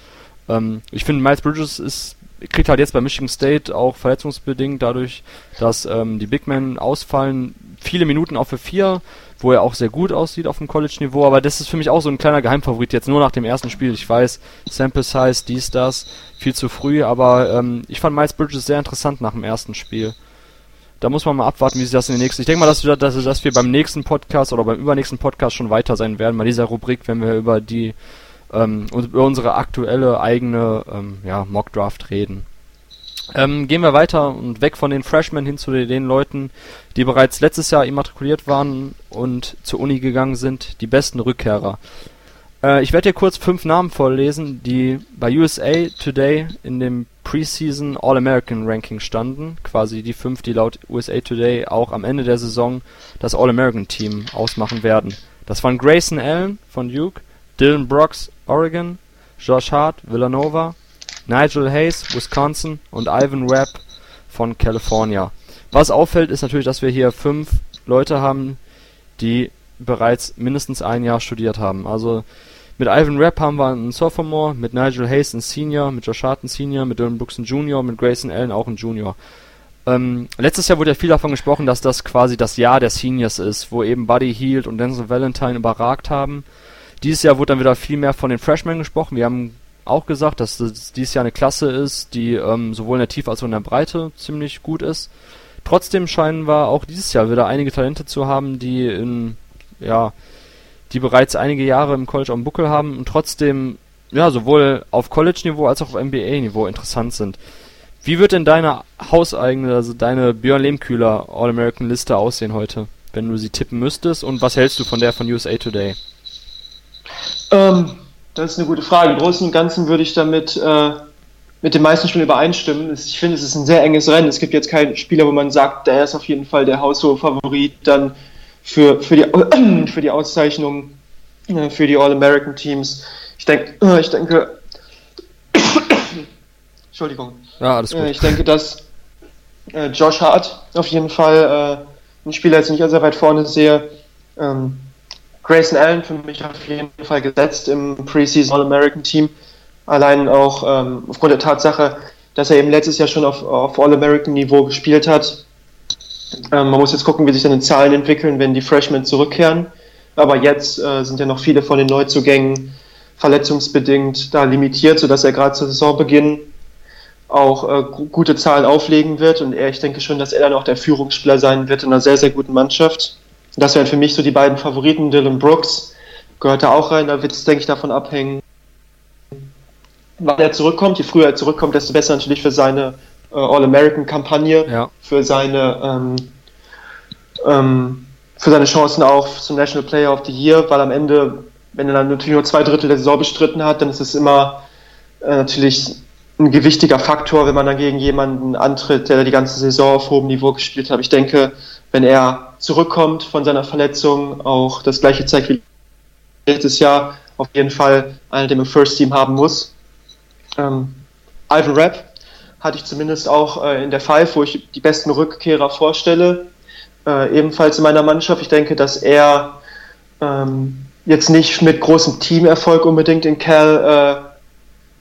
Ähm, ich finde, Miles Bridges ist, kriegt halt jetzt bei Michigan State auch verletzungsbedingt dadurch, dass ähm, die Big Men ausfallen, viele Minuten auch für vier, wo er auch sehr gut aussieht auf dem College-Niveau, aber das ist für mich auch so ein kleiner Geheimfavorit jetzt nur nach dem ersten Spiel. Ich weiß, Sample Size, dies, das, viel zu früh, aber ähm, ich fand Miles Bridges sehr interessant nach dem ersten Spiel da muss man mal abwarten, wie sich das in den nächsten. Ich denke mal, dass wir, dass, dass wir beim nächsten Podcast oder beim übernächsten Podcast schon weiter sein werden, bei dieser Rubrik, wenn wir über die ähm, über unsere aktuelle eigene ähm, ja, Mock Draft reden. Ähm, gehen wir weiter und weg von den Freshmen hin zu den Leuten, die bereits letztes Jahr immatrikuliert waren und zur Uni gegangen sind, die besten Rückkehrer. Äh, ich werde dir kurz fünf Namen vorlesen, die bei USA Today in dem Preseason All-American Ranking standen. Quasi die fünf, die laut USA Today auch am Ende der Saison das All-American Team ausmachen werden. Das waren Grayson Allen von Duke, Dylan Brooks, Oregon, Josh Hart, Villanova, Nigel Hayes, Wisconsin und Ivan Webb von California. Was auffällt, ist natürlich, dass wir hier fünf Leute haben, die bereits mindestens ein Jahr studiert haben. Also mit Ivan Rapp haben wir einen Sophomore, mit Nigel Hayes einen Senior, mit Josh Hart einen Senior, mit Dylan Brooks einen Junior, mit Grayson Allen auch einen Junior. Ähm, letztes Jahr wurde ja viel davon gesprochen, dass das quasi das Jahr der Seniors ist, wo eben Buddy Hield und Denzel Valentine überragt haben. Dieses Jahr wurde dann wieder viel mehr von den Freshmen gesprochen. Wir haben auch gesagt, dass das dieses Jahr eine Klasse ist, die ähm, sowohl in der Tiefe als auch in der Breite ziemlich gut ist. Trotzdem scheinen wir auch dieses Jahr wieder einige Talente zu haben, die in ja die bereits einige Jahre im College am Buckel haben und trotzdem ja sowohl auf College-Niveau als auch auf NBA-Niveau interessant sind. Wie wird denn deine hauseigene, also deine Björn Lehmkühler All-American-Liste aussehen heute, wenn du sie tippen müsstest? Und was hältst du von der von USA Today? Ähm, das ist eine gute Frage. Im Großen und Ganzen würde ich damit äh, mit den meisten Spielen übereinstimmen. Ich finde, es ist ein sehr enges Rennen. Es gibt jetzt keinen Spieler, wo man sagt, der ist auf jeden Fall der haushohe Favorit. Dann für, für, die, für die Auszeichnung äh, für die All-American-Teams. Ich, denk, äh, ich denke, Entschuldigung. Ja, alles gut. Äh, ich denke, dass Josh Hart auf jeden Fall ein Spieler jetzt nicht sehr weit vorne sehe. Ähm, Grayson Allen für mich auf jeden Fall gesetzt im Preseason All-American-Team. Allein auch ähm, aufgrund der Tatsache, dass er eben letztes Jahr schon auf, auf All-American-Niveau gespielt hat ähm, man muss jetzt gucken, wie sich dann die Zahlen entwickeln, wenn die Freshmen zurückkehren. Aber jetzt äh, sind ja noch viele von den Neuzugängen verletzungsbedingt da limitiert, sodass er gerade zu Saisonbeginn auch äh, gute Zahlen auflegen wird. Und er, ich denke schon, dass er dann auch der Führungsspieler sein wird in einer sehr, sehr guten Mannschaft. Das wären für mich so die beiden Favoriten. Dylan Brooks gehört da auch rein. Da wird es, denke ich, davon abhängen, wann er zurückkommt. Je früher er zurückkommt, desto besser natürlich für seine äh, All-American-Kampagne ja. für seine ähm, ähm, für seine Chancen auch zum National Player of the Year, weil am Ende, wenn er dann natürlich nur zwei Drittel der Saison bestritten hat, dann ist es immer äh, natürlich ein gewichtiger Faktor, wenn man dann gegen jemanden antritt, der die ganze Saison auf hohem Niveau gespielt hat. Ich denke, wenn er zurückkommt von seiner Verletzung, auch das gleiche zeigt wie letztes Jahr, auf jeden Fall einer, den im First Team haben muss. Ähm, Ivan Rapp hatte ich zumindest auch äh, in der Five, wo ich die besten Rückkehrer vorstelle, äh, ebenfalls in meiner Mannschaft. Ich denke, dass er ähm, jetzt nicht mit großem Teamerfolg unbedingt in Cal äh,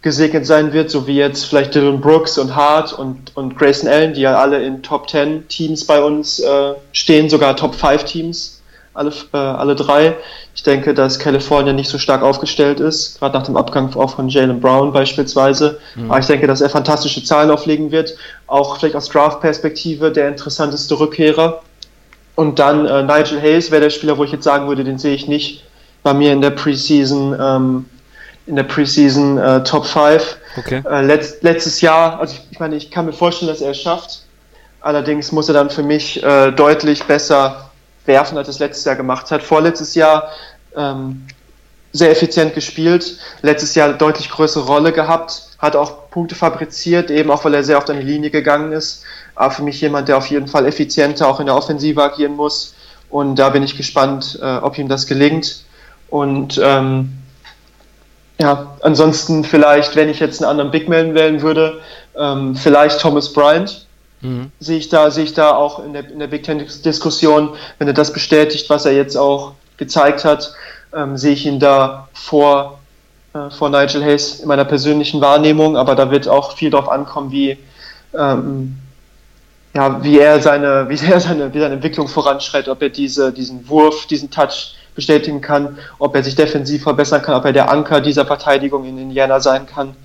gesegnet sein wird, so wie jetzt vielleicht Dylan Brooks und Hart und, und Grayson Allen, die ja alle in Top 10 Teams bei uns äh, stehen, sogar Top 5 Teams alle, äh, alle drei. Ich denke, dass California nicht so stark aufgestellt ist, gerade nach dem Abgang auch von Jalen Brown beispielsweise. Mhm. Aber ich denke, dass er fantastische Zahlen auflegen wird. Auch vielleicht aus Draft-Perspektive der interessanteste Rückkehrer. Und dann äh, Nigel Hayes wäre der Spieler, wo ich jetzt sagen würde, den sehe ich nicht bei mir in der Preseason, ähm, in der Preseason äh, Top 5. Okay. Äh, letzt, letztes Jahr, also ich, ich, meine, ich kann mir vorstellen, dass er es schafft. Allerdings muss er dann für mich äh, deutlich besser werfen, als es letztes Jahr gemacht hat. Vorletztes Jahr ähm, sehr effizient gespielt, letztes Jahr deutlich größere Rolle gehabt, hat auch Punkte fabriziert, eben auch weil er sehr oft an die Linie gegangen ist. Aber für mich jemand, der auf jeden Fall effizienter auch in der Offensive agieren muss. Und da bin ich gespannt, äh, ob ihm das gelingt. Und ähm, ja, ansonsten vielleicht, wenn ich jetzt einen anderen Big Man wählen würde, ähm, vielleicht Thomas Bryant, Mhm. Sehe ich da, sehe ich da auch in der, in der Big Ten Diskussion, wenn er das bestätigt, was er jetzt auch gezeigt hat, ähm, sehe ich ihn da vor, äh, vor Nigel Hayes in meiner persönlichen Wahrnehmung, aber da wird auch viel drauf ankommen, wie, ähm, ja, wie er seine, wie er seine, wie seine Entwicklung voranschreitet, ob er diese, diesen Wurf, diesen Touch bestätigen kann, ob er sich defensiv verbessern kann, ob er der Anker dieser Verteidigung in Indiana sein kann.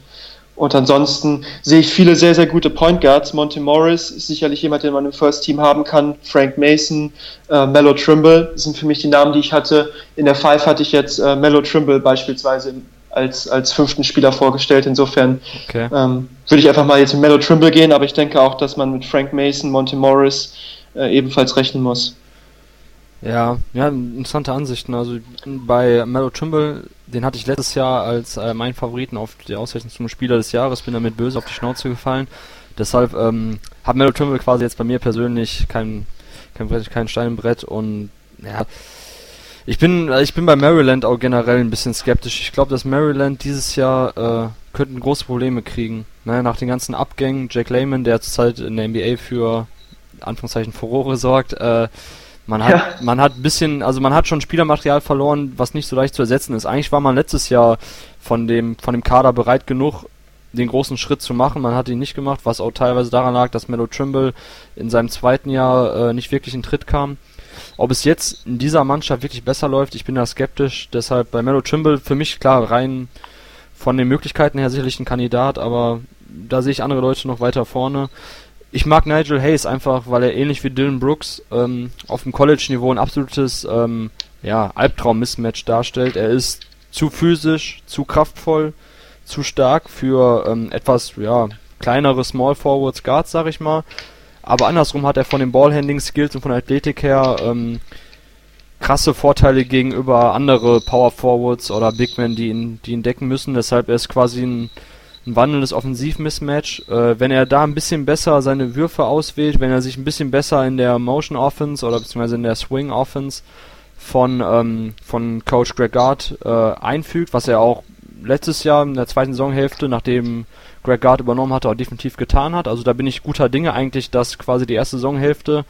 Und ansonsten sehe ich viele sehr, sehr gute Point Guards. Monty Morris ist sicherlich jemand, den man im First Team haben kann. Frank Mason, äh, Mello Trimble sind für mich die Namen, die ich hatte. In der Five hatte ich jetzt äh, Mello Trimble beispielsweise als, als fünften Spieler vorgestellt. Insofern okay. ähm, würde ich einfach mal jetzt mit Mello Trimble gehen, aber ich denke auch, dass man mit Frank Mason, Monty Morris äh, ebenfalls rechnen muss. Ja, ja, interessante Ansichten. Also bei Mello Trimble den hatte ich letztes Jahr als äh, meinen Favoriten auf die Auszeichnung zum Spieler des Jahres, bin damit böse auf die Schnauze gefallen. Deshalb ähm, hat Melo Trimble quasi jetzt bei mir persönlich kein, kein, Brett, kein Stein und ja, ich bin, ich bin bei Maryland auch generell ein bisschen skeptisch. Ich glaube, dass Maryland dieses Jahr äh, könnten große Probleme kriegen. Ne, nach den ganzen Abgängen, Jack Lehman, der zurzeit in der NBA für Anführungszeichen Furore sorgt, äh, man hat, ja. man hat ein bisschen, also man hat schon Spielermaterial verloren, was nicht so leicht zu ersetzen ist. Eigentlich war man letztes Jahr von dem, von dem Kader bereit genug, den großen Schritt zu machen. Man hat ihn nicht gemacht, was auch teilweise daran lag, dass Melo Trimble in seinem zweiten Jahr äh, nicht wirklich in Tritt kam. Ob es jetzt in dieser Mannschaft wirklich besser läuft, ich bin da skeptisch. Deshalb bei Melo Trimble für mich klar rein von den Möglichkeiten her sicherlich ein Kandidat, aber da sehe ich andere Leute noch weiter vorne. Ich mag Nigel Hayes einfach, weil er ähnlich wie Dylan Brooks ähm, auf dem College-Niveau ein absolutes ähm, ja, Albtraum-Mismatch darstellt. Er ist zu physisch, zu kraftvoll, zu stark für ähm, etwas ja, kleinere Small Forwards Guards, sag ich mal. Aber andersrum hat er von den Ballhandling-Skills und von der Athletik her ähm, krasse Vorteile gegenüber andere Power Forwards oder Big Men, die ihn, die ihn decken müssen. Deshalb ist quasi ein, ein wandelndes Offensiv-Mismatch. Äh, wenn er da ein bisschen besser seine Würfe auswählt, wenn er sich ein bisschen besser in der Motion Offense oder beziehungsweise in der Swing Offense von, ähm, von Coach Greg Gard äh, einfügt, was er auch letztes Jahr in der zweiten Saisonhälfte, nachdem Greg Gard übernommen hatte, auch definitiv getan hat. Also da bin ich guter Dinge eigentlich, dass quasi die erste Saisonhälfte,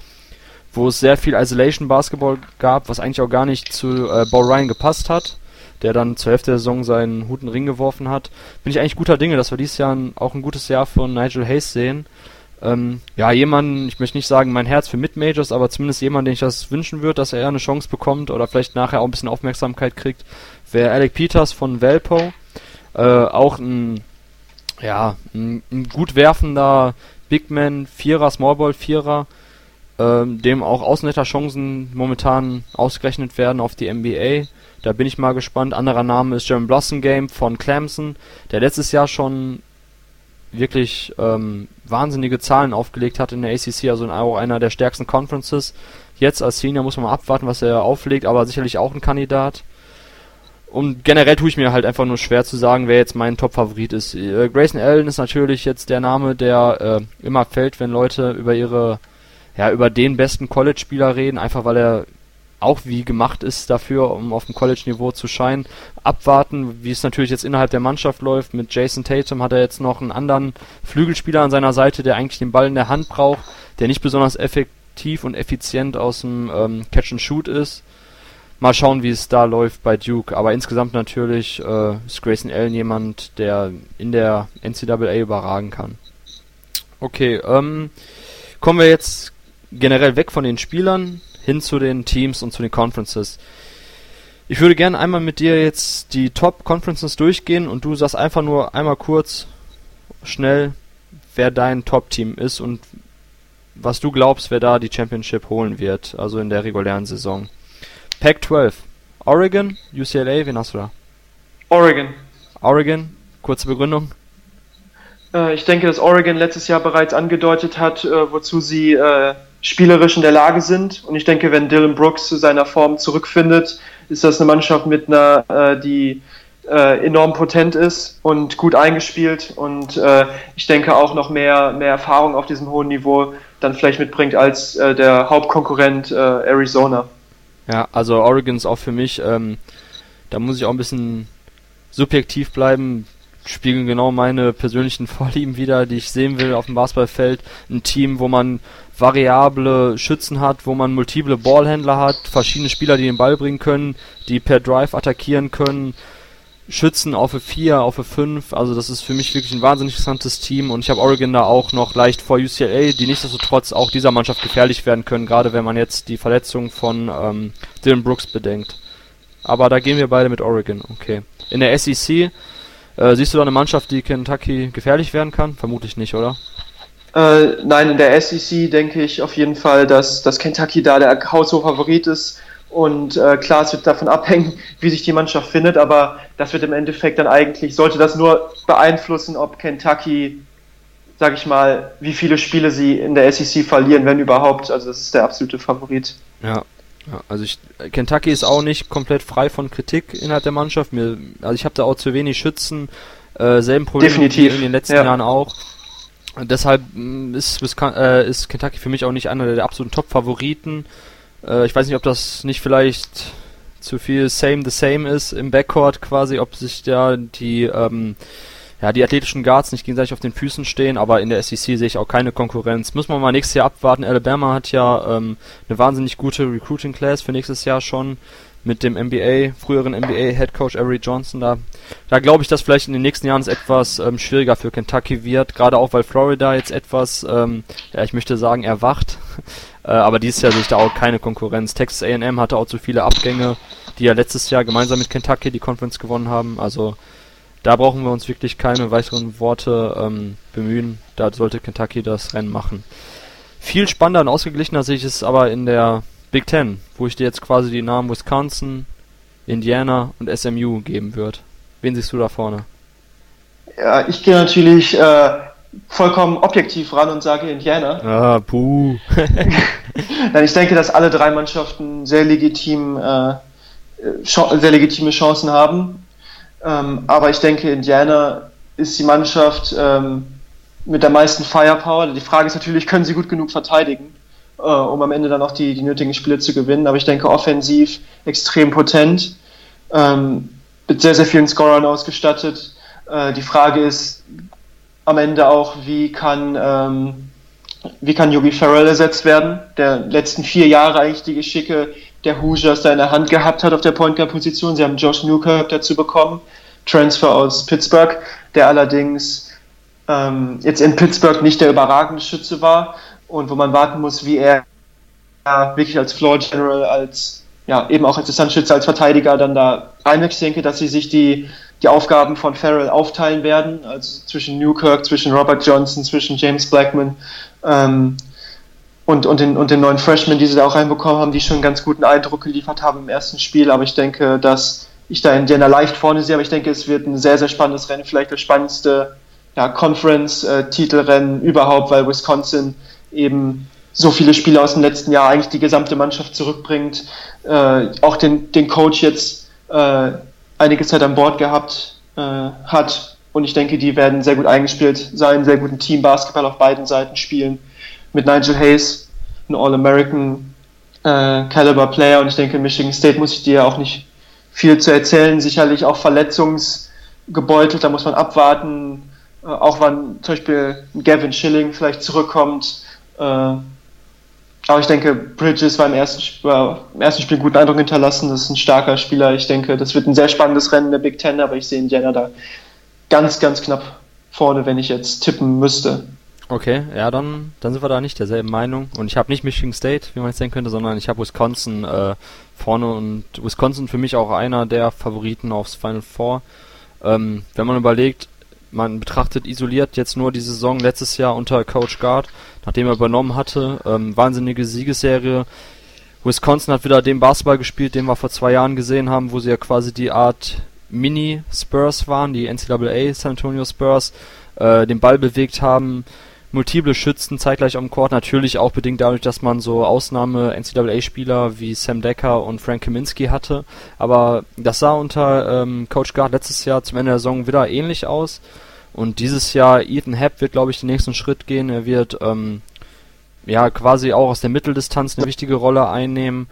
wo es sehr viel Isolation Basketball gab, was eigentlich auch gar nicht zu äh, Bo Ryan gepasst hat, der dann zur Hälfte der Saison seinen Hut in den Ring geworfen hat, bin ich eigentlich guter Dinge, dass wir dieses Jahr auch ein gutes Jahr von Nigel Hayes sehen. Ähm, ja, jemand, ich möchte nicht sagen mein Herz für Mid-Majors, aber zumindest jemand, den ich das wünschen würde, dass er eine Chance bekommt oder vielleicht nachher auch ein bisschen Aufmerksamkeit kriegt, wäre Alec Peters von Valpo. Äh, auch ein ja, ein, ein gut werfender Big Man, Vierer, Smallball, Vierer, ähm, dem auch Außenseiter-Chancen momentan ausgerechnet werden auf die NBA. Da bin ich mal gespannt. Anderer Name ist Jeremy Blossom Game von Clemson, der letztes Jahr schon wirklich ähm, wahnsinnige Zahlen aufgelegt hat in der ACC, also in auch einer der stärksten Conferences. Jetzt als Senior muss man mal abwarten, was er auflegt, aber sicherlich auch ein Kandidat. Und generell tue ich mir halt einfach nur schwer zu sagen, wer jetzt mein Top-Favorit ist. Äh, Grayson Allen ist natürlich jetzt der Name, der äh, immer fällt, wenn Leute über ihre, ja, über den besten College-Spieler reden, einfach weil er auch wie gemacht ist dafür, um auf dem College-Niveau zu scheinen. Abwarten, wie es natürlich jetzt innerhalb der Mannschaft läuft. Mit Jason Tatum hat er jetzt noch einen anderen Flügelspieler an seiner Seite, der eigentlich den Ball in der Hand braucht, der nicht besonders effektiv und effizient aus dem ähm, Catch-and-Shoot ist mal schauen, wie es da läuft bei Duke. Aber insgesamt natürlich äh, ist Grayson Allen jemand, der in der NCAA überragen kann. Okay, ähm, kommen wir jetzt generell weg von den Spielern hin zu den Teams und zu den Conferences. Ich würde gerne einmal mit dir jetzt die Top Conferences durchgehen und du sagst einfach nur einmal kurz, schnell, wer dein Top-Team ist und was du glaubst, wer da die Championship holen wird, also in der regulären Saison. Pac-12. Oregon, UCLA, wen hast du da? Oregon. Oregon, kurze Begründung. Äh, ich denke, dass Oregon letztes Jahr bereits angedeutet hat, äh, wozu sie äh, spielerisch in der Lage sind. Und ich denke, wenn Dylan Brooks zu seiner Form zurückfindet, ist das eine Mannschaft mit einer, äh, die äh, enorm potent ist und gut eingespielt und äh, ich denke auch noch mehr, mehr Erfahrung auf diesem hohen Niveau dann vielleicht mitbringt als der Hauptkonkurrent Arizona. Ja, also Oregon ist auch für mich, ähm, da muss ich auch ein bisschen subjektiv bleiben, spiegeln genau meine persönlichen Vorlieben wieder, die ich sehen will auf dem Basketballfeld. Ein Team, wo man variable Schützen hat, wo man multiple Ballhändler hat, verschiedene Spieler, die den Ball bringen können, die per Drive attackieren können, Schützen auf 4, auf 5. Also das ist für mich wirklich ein wahnsinnig interessantes Team und ich habe Oregon da auch noch leicht vor UCLA, die nichtsdestotrotz auch dieser Mannschaft gefährlich werden können, gerade wenn man jetzt die Verletzung von ähm, Dylan Brooks bedenkt. Aber da gehen wir beide mit Oregon, okay. In der SEC, äh, siehst du da eine Mannschaft, die Kentucky gefährlich werden kann? Vermutlich nicht, oder? Äh, nein, in der SEC denke ich auf jeden Fall, dass, dass Kentucky da der Haushof-Favorit ist und äh, klar, es wird davon abhängen, wie sich die Mannschaft findet, aber das wird im Endeffekt dann eigentlich, sollte das nur beeinflussen, ob Kentucky, sag ich mal, wie viele Spiele sie in der SEC verlieren, wenn überhaupt. Also das ist der absolute Favorit. Ja, Ja, also ich, Kentucky ist auch nicht komplett frei von Kritik innerhalb der Mannschaft. Mir, also ich habe da auch zu wenig Schützen, äh, selben Problem Definitiv. in den letzten Ja. Jahren auch. Und deshalb mh, ist, äh, ist Kentucky für mich auch nicht einer der absoluten Top-Favoriten. Äh, ich weiß nicht, ob das nicht vielleicht zu viel Same the Same ist im Backcourt quasi, ob sich da die ähm, ja, die athletischen Guards nicht gegenseitig auf den Füßen stehen, aber in der SEC sehe ich auch keine Konkurrenz. Muss man mal nächstes Jahr abwarten. Alabama hat ja ähm, eine wahnsinnig gute Recruiting Class für nächstes Jahr schon mit dem NBA, früheren NBA Head Coach Avery Johnson da. Da glaube ich, dass vielleicht in den nächsten Jahren es etwas ähm, schwieriger für Kentucky wird, gerade auch weil Florida jetzt etwas, ähm, ja, ich möchte sagen, erwacht. äh, aber dieses Jahr sehe ich da auch keine Konkurrenz. Texas A&M hatte auch zu viele Abgänge, die ja letztes Jahr gemeinsam mit Kentucky die Conference gewonnen haben. Also da brauchen wir uns wirklich keine weiteren Worte ähm, bemühen. Da sollte Kentucky das Rennen machen. Viel spannender und ausgeglichener sehe ich es aber in der Big Ten, wo ich dir jetzt quasi die Namen Wisconsin, Indiana und SMU geben würde. Wen siehst du da vorne? Ja, ich gehe natürlich äh, vollkommen objektiv ran und sage Indiana. Ah, puh. Nein, ich denke, dass alle drei Mannschaften sehr legitim, äh, Cha- sehr legitime Chancen haben. Ähm, aber ich denke, Indiana ist die Mannschaft ähm, mit der meisten Firepower. Die Frage ist natürlich, können sie gut genug verteidigen, äh, um am Ende dann auch die, die nötigen Spiele zu gewinnen. Aber ich denke, offensiv extrem potent, ähm, mit sehr, sehr vielen Scorern ausgestattet. Äh, die Frage ist am Ende auch, wie kann, ähm, wie kann Yogi Farrell ersetzt werden, der letzten vier Jahre eigentlich die Geschicke der Hoosiers da in der Hand gehabt hat auf der Point Guard Position. Sie haben Josh Newkirk dazu bekommen, Transfer aus Pittsburgh, der allerdings ähm, jetzt in Pittsburgh nicht der überragende Schütze war und wo man warten muss, wie er wirklich als Floor General, als ja, eben auch als Distanzschütze, als Verteidiger dann da reinwächst. Ich denke, dass sie sich die, die Aufgaben von Farrell aufteilen werden, also zwischen Newkirk, zwischen Robert Johnson, zwischen James Blackman ähm, und, und, den, und den neuen Freshmen, die sie da auch reinbekommen haben, die schon einen ganz guten Eindruck geliefert haben im ersten Spiel. Aber ich denke, dass ich da Indiana leicht vorne sehe, aber ich denke, es wird ein sehr, sehr spannendes Rennen, vielleicht das spannendste ja, Conference-Titelrennen überhaupt, weil Wisconsin eben so viele Spiele aus dem letzten Jahr eigentlich die gesamte Mannschaft zurückbringt, äh, auch den, den Coach jetzt äh, einige Zeit an Bord gehabt äh, hat. Und ich denke, die werden sehr gut eingespielt sein, sehr guten Team-Basketball auf beiden Seiten spielen, mit Nigel Hayes, ein All-American äh, Caliber Player und ich denke, Michigan State muss ich dir auch nicht viel zu erzählen, sicherlich auch verletzungsgebeutelt, da muss man abwarten, äh, auch wann zum Beispiel Gavin Schilling vielleicht zurückkommt, äh, aber ich denke, Bridges war im ersten, war im ersten Spiel einen guten Eindruck hinterlassen. Das ist ein starker Spieler. Ich denke, das wird ein sehr spannendes Rennen der Big Ten, aber ich sehe Indiana da ganz, ganz knapp vorne, wenn ich jetzt tippen müsste. Okay, ja, dann, dann sind wir da nicht derselben Meinung. Und ich habe nicht Michigan State, wie man jetzt denken könnte, sondern ich habe Wisconsin äh, vorne und Wisconsin für mich auch einer der Favoriten aufs Final Four. Ähm, wenn man überlegt, man betrachtet isoliert jetzt nur die Saison letztes Jahr unter Coach Guard, nachdem er übernommen hatte, ähm, wahnsinnige Siegesserie. Wisconsin hat wieder den Basketball gespielt, den wir vor zwei Jahren gesehen haben, wo sie ja quasi die Art Mini-Spurs waren, die NCAA San Antonio Spurs, äh, den Ball bewegt haben, multiple Schützen zeitgleich am Court, natürlich auch bedingt dadurch, dass man so Ausnahme-NCAA-Spieler wie Sam Decker und Frank Kaminsky hatte. Aber das sah unter ähm, Coach Guard letztes Jahr zum Ende der Saison wieder ähnlich aus. Und dieses Jahr, Ethan Happ wird, glaube ich, den nächsten Schritt gehen. Er wird ähm, ja quasi auch aus der Mitteldistanz eine wichtige Rolle einnehmen.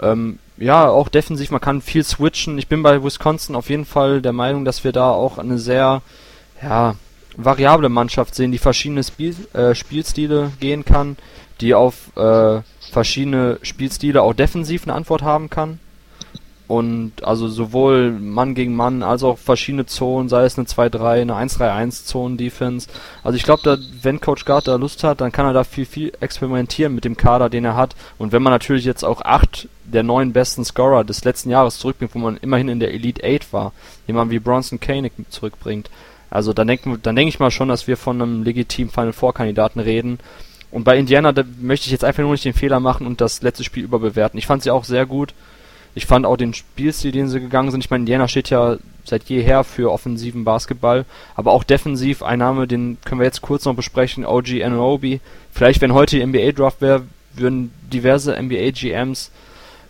Ähm, ja, auch defensiv, man kann viel switchen. Ich bin bei Wisconsin auf jeden Fall der Meinung, dass wir da auch eine sehr, ja, variable Mannschaft sehen, die verschiedene Spiel, äh, Spielstile gehen kann, die auf äh, verschiedene Spielstile auch defensiv eine Antwort haben kann. Und also sowohl Mann gegen Mann als auch verschiedene Zonen, sei es eine 2-3, eine 1-3-1 Zonen Defense. Also ich glaube, wenn Coach Guard da Lust hat, dann kann er da viel, viel experimentieren mit dem Kader, den er hat. Und wenn man natürlich jetzt auch acht der neun besten Scorer des letzten Jahres zurückbringt, wo man immerhin in der Elite 8 war, jemand wie Bronson Koenig zurückbringt, also dann denke dann denk ich mal schon, dass wir von einem legitimen Final Four Kandidaten reden. Und bei Indiana, möchte ich jetzt einfach nur nicht den Fehler machen und das letzte Spiel überbewerten. Ich fand sie auch sehr gut. Ich fand auch den Spielstil, den sie gegangen sind. Ich meine, Indiana steht ja seit jeher für offensiven Basketball, aber auch defensiv. Ein Name, den können wir jetzt kurz noch besprechen, OG Anunoby. Vielleicht, wenn heute die NBA Draft wäre, würden diverse NBA GMs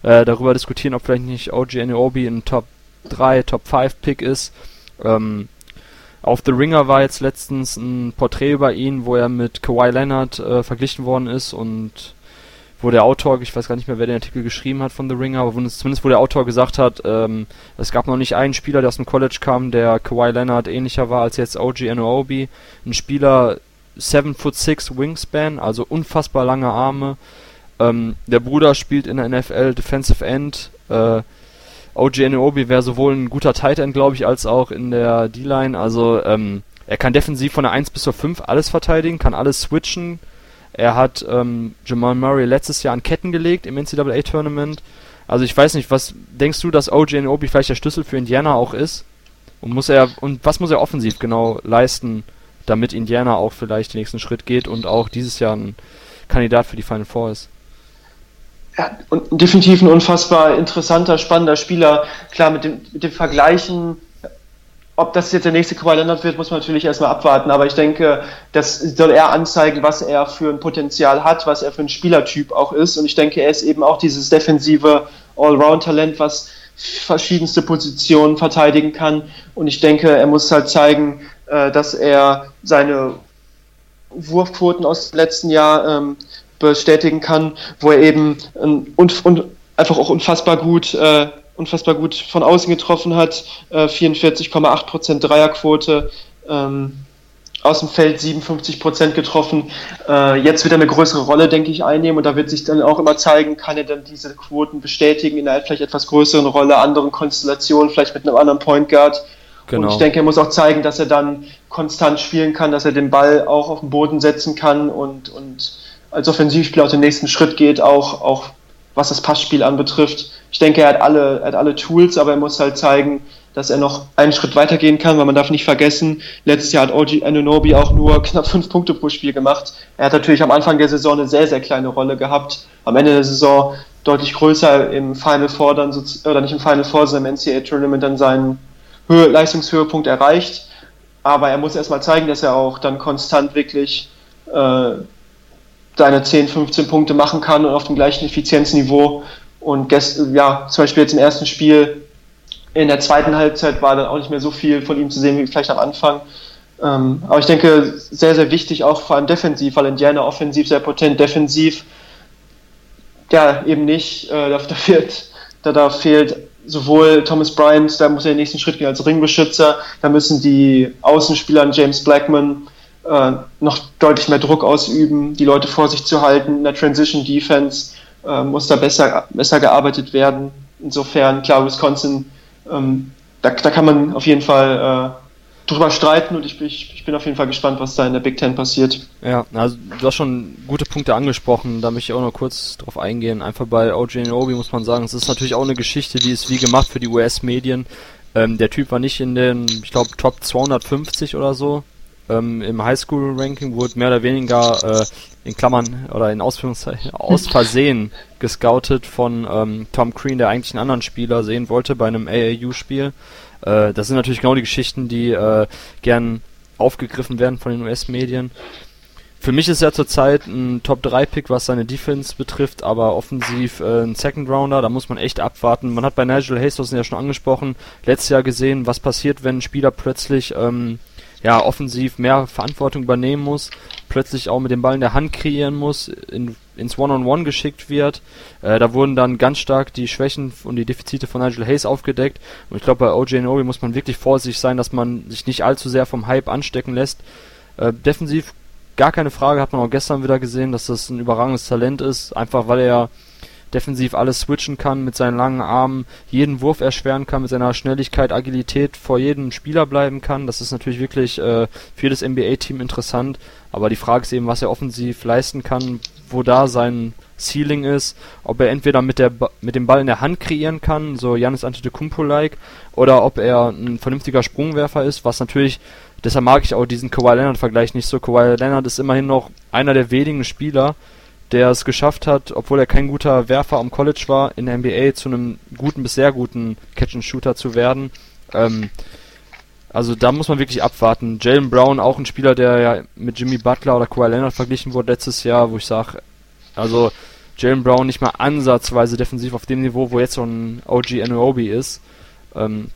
äh, darüber diskutieren, ob vielleicht nicht OG Anunoby ein Top 3, Top 5 Pick ist. Ähm, auf The Ringer war jetzt letztens ein Porträt über ihn, wo er mit Kawhi Leonard äh, verglichen worden ist und wo der Autor, ich weiß gar nicht mehr, wer den Artikel geschrieben hat von The Ringer, aber zumindest wo der Autor gesagt hat, ähm, es gab noch nicht einen Spieler, der aus dem College kam, der Kawhi Leonard ähnlicher war als jetzt OG Anunoby. Ein Spieler 7 foot 6 Wingspan, also unfassbar lange Arme. Ähm, der Bruder spielt in der NFL Defensive End. Äh, OG Anunoby wäre sowohl ein guter Tight End, glaube ich, als auch in der D-Line. Also ähm, er kann defensiv von der 1 bis zur 5 alles verteidigen, kann alles switchen. Er hat ähm, Jamal Murray letztes Jahr an Ketten gelegt im NCAA-Tournament. Also ich weiß nicht, was denkst du, dass OG Anunoby vielleicht der Schlüssel für Indiana auch ist? Und muss er und was muss er offensiv genau leisten, damit Indiana auch vielleicht den nächsten Schritt geht und auch dieses Jahr ein Kandidat für die Final Four ist? Ja, und definitiv ein unfassbar interessanter, spannender Spieler. Klar, mit dem, mit dem Vergleichen, ob das jetzt der nächste Kawhi Leonard wird, muss man natürlich erstmal abwarten. Aber ich denke, das soll er anzeigen, was er für ein Potenzial hat, was er für ein Spielertyp auch ist. Und ich denke, er ist eben auch dieses defensive Allround-Talent, was verschiedenste Positionen verteidigen kann. Und ich denke, er muss halt zeigen, äh, dass er seine Wurfquoten aus dem letzten Jahr ähm, bestätigen kann, wo er eben und, und einfach auch unfassbar gut, äh, unfassbar gut von außen getroffen hat. Äh, 44,8% Dreierquote, ähm, aus dem Feld 57% getroffen. Äh, jetzt wird er eine größere Rolle, denke ich, einnehmen und da wird sich dann auch immer zeigen, kann er dann diese Quoten bestätigen in einer vielleicht etwas größeren Rolle, anderen Konstellationen, vielleicht mit einem anderen Point Guard. Genau. Und ich denke, er muss auch zeigen, dass er dann konstant spielen kann, dass er den Ball auch auf den Boden setzen kann und, und als Offensivspieler auch den nächsten Schritt geht, auch, auch was das Passspiel anbetrifft. Ich denke, er hat alle, er hat alle Tools, aber er muss halt zeigen, dass er noch einen Schritt weitergehen kann, weil man darf nicht vergessen, letztes Jahr hat OG Anunobi auch nur knapp fünf Punkte pro Spiel gemacht. Er hat natürlich am Anfang der Saison eine sehr, sehr kleine Rolle gehabt. Am Ende der Saison deutlich größer im Final Four dann, oder nicht im Final Four, sondern im NCAA Tournament dann seinen Höhe, Leistungshöhepunkt erreicht. Aber er muss erstmal zeigen, dass er auch dann konstant wirklich äh, seine 10, 15 Punkte machen kann und auf dem gleichen Effizienzniveau. Und gest, ja, zum Beispiel jetzt im ersten Spiel in der zweiten Halbzeit war dann auch nicht mehr so viel von ihm zu sehen wie vielleicht am Anfang. Ähm, aber ich denke, sehr, sehr wichtig auch vor allem defensiv, weil Indiana offensiv sehr potent, defensiv ja eben nicht. Äh, da, da, fehlt, da, da fehlt sowohl Thomas Bryant, da muss er den nächsten Schritt gehen als Ringbeschützer, da müssen die Außenspieler James Blackman äh, noch deutlich mehr Druck ausüben, die Leute vor sich zu halten. In der Transition Defense äh, muss da besser, besser gearbeitet werden. Insofern, klar, Wisconsin, ähm, da, da kann man auf jeden Fall äh, drüber streiten und ich, ich, ich bin auf jeden Fall gespannt, was da in der Big Ten passiert. Ja, also du hast schon gute Punkte angesprochen, da möchte ich auch noch kurz drauf eingehen. Einfach bei OJ Obi muss man sagen, es ist natürlich auch eine Geschichte, die ist wie gemacht für die US-Medien. Ähm, der Typ war nicht in den, ich glaube, Top 250 oder so ähm, im Highschool-Ranking wurde mehr oder weniger äh, in Klammern oder in Ausführungszeichen aus Versehen gescoutet von ähm, Tom Crean, der eigentlich einen anderen Spieler sehen wollte bei einem AAU-Spiel. Äh, das sind natürlich genau die Geschichten, die äh, gern aufgegriffen werden von den US-Medien. Für mich ist er zurzeit ein Top-3-Pick, was seine Defense betrifft, aber offensiv äh, ein Second-Rounder, da muss man echt abwarten. Man hat bei Nigel das ja schon angesprochen, letztes Jahr gesehen, was passiert, wenn ein Spieler plötzlich ähm, ja, offensiv mehr Verantwortung übernehmen muss, plötzlich auch mit dem Ball in der Hand kreieren muss, in, ins One-on-One -on -One geschickt wird. Äh, da wurden dann ganz stark die Schwächen und die Defizite von Nigel Hayes aufgedeckt. Und ich glaube, bei OJ Nobi muss man wirklich vorsichtig sein, dass man sich nicht allzu sehr vom Hype anstecken lässt. Äh, defensiv gar keine Frage, hat man auch gestern wieder gesehen, dass das ein überragendes Talent ist, einfach weil er defensiv alles switchen kann, mit seinen langen Armen jeden Wurf erschweren kann, mit seiner Schnelligkeit, Agilität vor jedem Spieler bleiben kann. Das ist natürlich wirklich äh, für jedes NBA-Team interessant. Aber die Frage ist eben, was er offensiv leisten kann, wo da sein Ceiling ist, ob er entweder mit, der mit dem Ball in der Hand kreieren kann, so Janis Antetokounmpo-like, oder ob er ein vernünftiger Sprungwerfer ist, was natürlich, deshalb mag ich auch diesen Kawhi Leonard-Vergleich nicht so. Kawhi Leonard ist immerhin noch einer der wenigen Spieler, der es geschafft hat, obwohl er kein guter Werfer am College war, in der NBA zu einem guten bis sehr guten Catch-and-Shooter zu werden. Ähm, also da muss man wirklich abwarten. Jalen Brown, auch ein Spieler, der ja mit Jimmy Butler oder Kawhi Leonard verglichen wurde letztes Jahr, wo ich sage, also Jalen Brown nicht mal ansatzweise defensiv auf dem Niveau, wo jetzt so ein OG Anuobi ist. Ähm,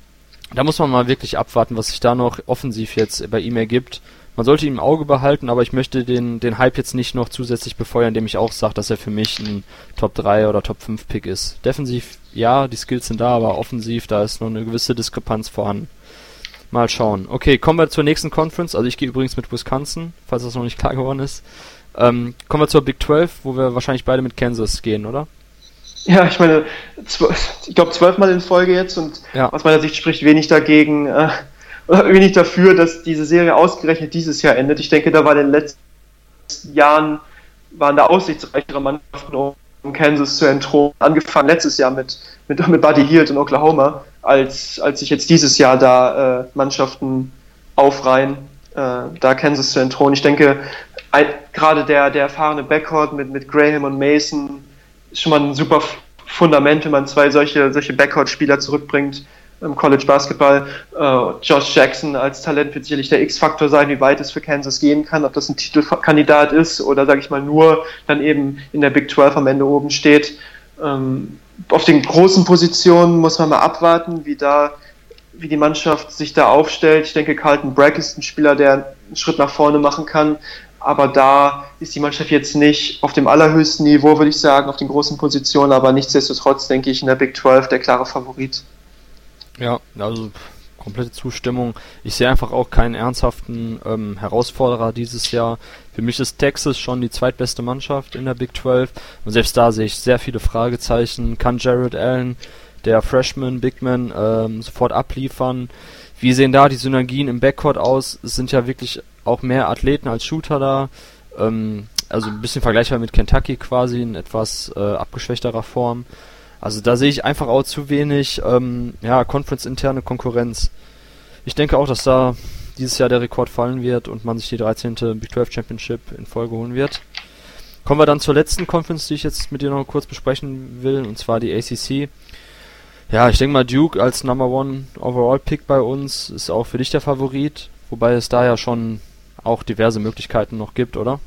da muss man mal wirklich abwarten, was sich da noch offensiv jetzt bei ihm ergibt. Man sollte ihn im Auge behalten, aber ich möchte den, den Hype jetzt nicht noch zusätzlich befeuern, indem ich auch sage, dass er für mich ein Top 3 oder Top 5 Pick ist. Defensiv, ja, die Skills sind da, aber offensiv, da ist noch eine gewisse Diskrepanz vorhanden. Mal schauen. Okay, kommen wir zur nächsten Conference. Also ich gehe übrigens mit Wisconsin, falls das noch nicht klar geworden ist. Ähm, kommen wir zur Big 12, wo wir wahrscheinlich beide mit Kansas gehen, oder? Ja, ich meine, ich glaube zwölfmal in Folge jetzt und ja. aus meiner Sicht spricht wenig dagegen, äh, wenig dafür, dass diese Serie ausgerechnet dieses Jahr endet. Ich denke, da war in den letzten Jahren waren da aussichtsreichere Mannschaften, um Kansas zu entthronen. Angefangen letztes Jahr mit, mit, mit Buddy Hield und Oklahoma, als, als sich jetzt dieses Jahr da äh, Mannschaften aufreihen, äh, da Kansas zu entthronen. Ich denke, gerade der, der erfahrene Backcourt mit, mit Graham und Mason ist schon mal ein super Fundament, wenn man zwei solche, solche Backcourt-Spieler zurückbringt im College Basketball. Äh, Josh Jackson als Talent wird sicherlich der X-Faktor sein, wie weit es für Kansas gehen kann, ob das ein Titelkandidat ist oder, sage ich mal, nur dann eben in der Big 12 am Ende oben steht. Ähm, auf den großen Positionen muss man mal abwarten, wie da wie die Mannschaft sich da aufstellt. Ich denke, Carlton Bragg ist ein Spieler, der einen Schritt nach vorne machen kann aber da ist die Mannschaft jetzt nicht auf dem allerhöchsten Niveau, würde ich sagen, auf den großen Positionen, aber nichtsdestotrotz denke ich in der Big 12 der klare Favorit. Ja, also komplette Zustimmung. Ich sehe einfach auch keinen ernsthaften ähm, Herausforderer dieses Jahr. Für mich ist Texas schon die zweitbeste Mannschaft in der Big 12 und selbst da sehe ich sehr viele Fragezeichen. Kann Jared Allen, der Freshman, Bigman, ähm, sofort abliefern? Wie sehen da die Synergien im Backcourt aus? Es sind ja wirklich auch mehr Athleten als Shooter da. Ähm, also ein bisschen vergleichbar mit Kentucky quasi in etwas äh, abgeschwächterer Form. Also da sehe ich einfach auch zu wenig ähm, ja, Conference-interne Konkurrenz. Ich denke auch, dass da dieses Jahr der Rekord fallen wird und man sich die 13. Big 12 Championship in Folge holen wird. Kommen wir dann zur letzten Conference, die ich jetzt mit dir noch kurz besprechen will, und zwar die ACC. Ja, ich denke mal, Duke als Number One Overall Pick bei uns ist auch für dich der Favorit, wobei es da ja schon auch diverse Möglichkeiten noch gibt, oder?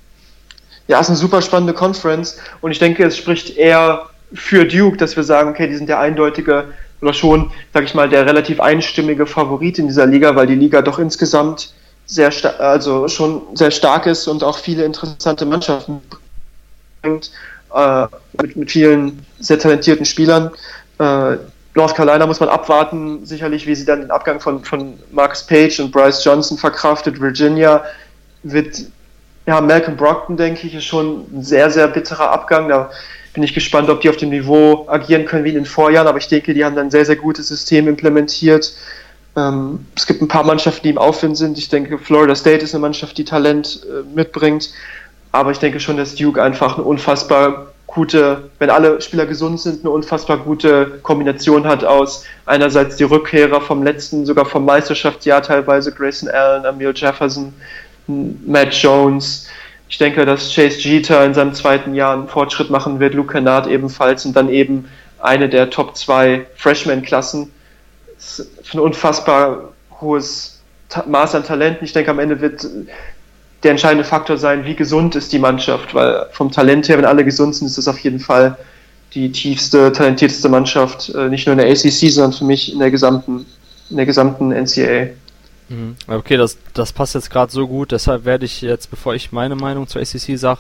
Ja, es ist eine super spannende Conference und ich denke, es spricht eher für Duke, dass wir sagen, okay, die sind der eindeutige oder schon, sag ich mal, der relativ einstimmige Favorit in dieser Liga, weil die Liga doch insgesamt sehr also schon sehr stark ist und auch viele interessante Mannschaften bringt, äh, mit, mit, vielen sehr talentierten Spielern. Äh, North Carolina muss man abwarten, sicherlich, wie sie dann den Abgang von, von Marcus Page und Bryce Johnson verkraftet. Virginia wird, ja, Malcolm Brockton, denke ich, ist schon ein sehr, sehr bitterer Abgang. Da bin ich gespannt, ob die auf dem Niveau agieren können wie in den Vorjahren, aber ich denke, die haben ein sehr, sehr gutes System implementiert. Ähm, es gibt ein paar Mannschaften, die im Aufwind sind. Ich denke, Florida State ist eine Mannschaft, die Talent äh, mitbringt. Aber ich denke schon, dass Duke einfach eine unfassbar gute, wenn alle Spieler gesund sind, eine unfassbar gute Kombination hat aus einerseits die Rückkehrer vom letzten, sogar vom Meisterschaftsjahr teilweise, Grayson Allen, Emil Jefferson, Matt Jones. Ich denke, dass Chase Jeter in seinem zweiten Jahr einen Fortschritt machen wird, Luke Kennard ebenfalls und dann eben eine der Top 2 Freshman-Klassen. Ein unfassbar hohes Maß an Talenten. Ich denke, am Ende wird der entscheidende Faktor sein, wie gesund ist die Mannschaft, weil vom Talent her, wenn alle gesund sind, ist das auf jeden Fall die tiefste, talentierteste Mannschaft, äh, nicht nur in der ACC, sondern für mich in der gesamten, in der gesamten NCAA. Mhm. Okay, das, das passt jetzt gerade so gut, deshalb werde ich jetzt, bevor ich meine Meinung zur ACC sage,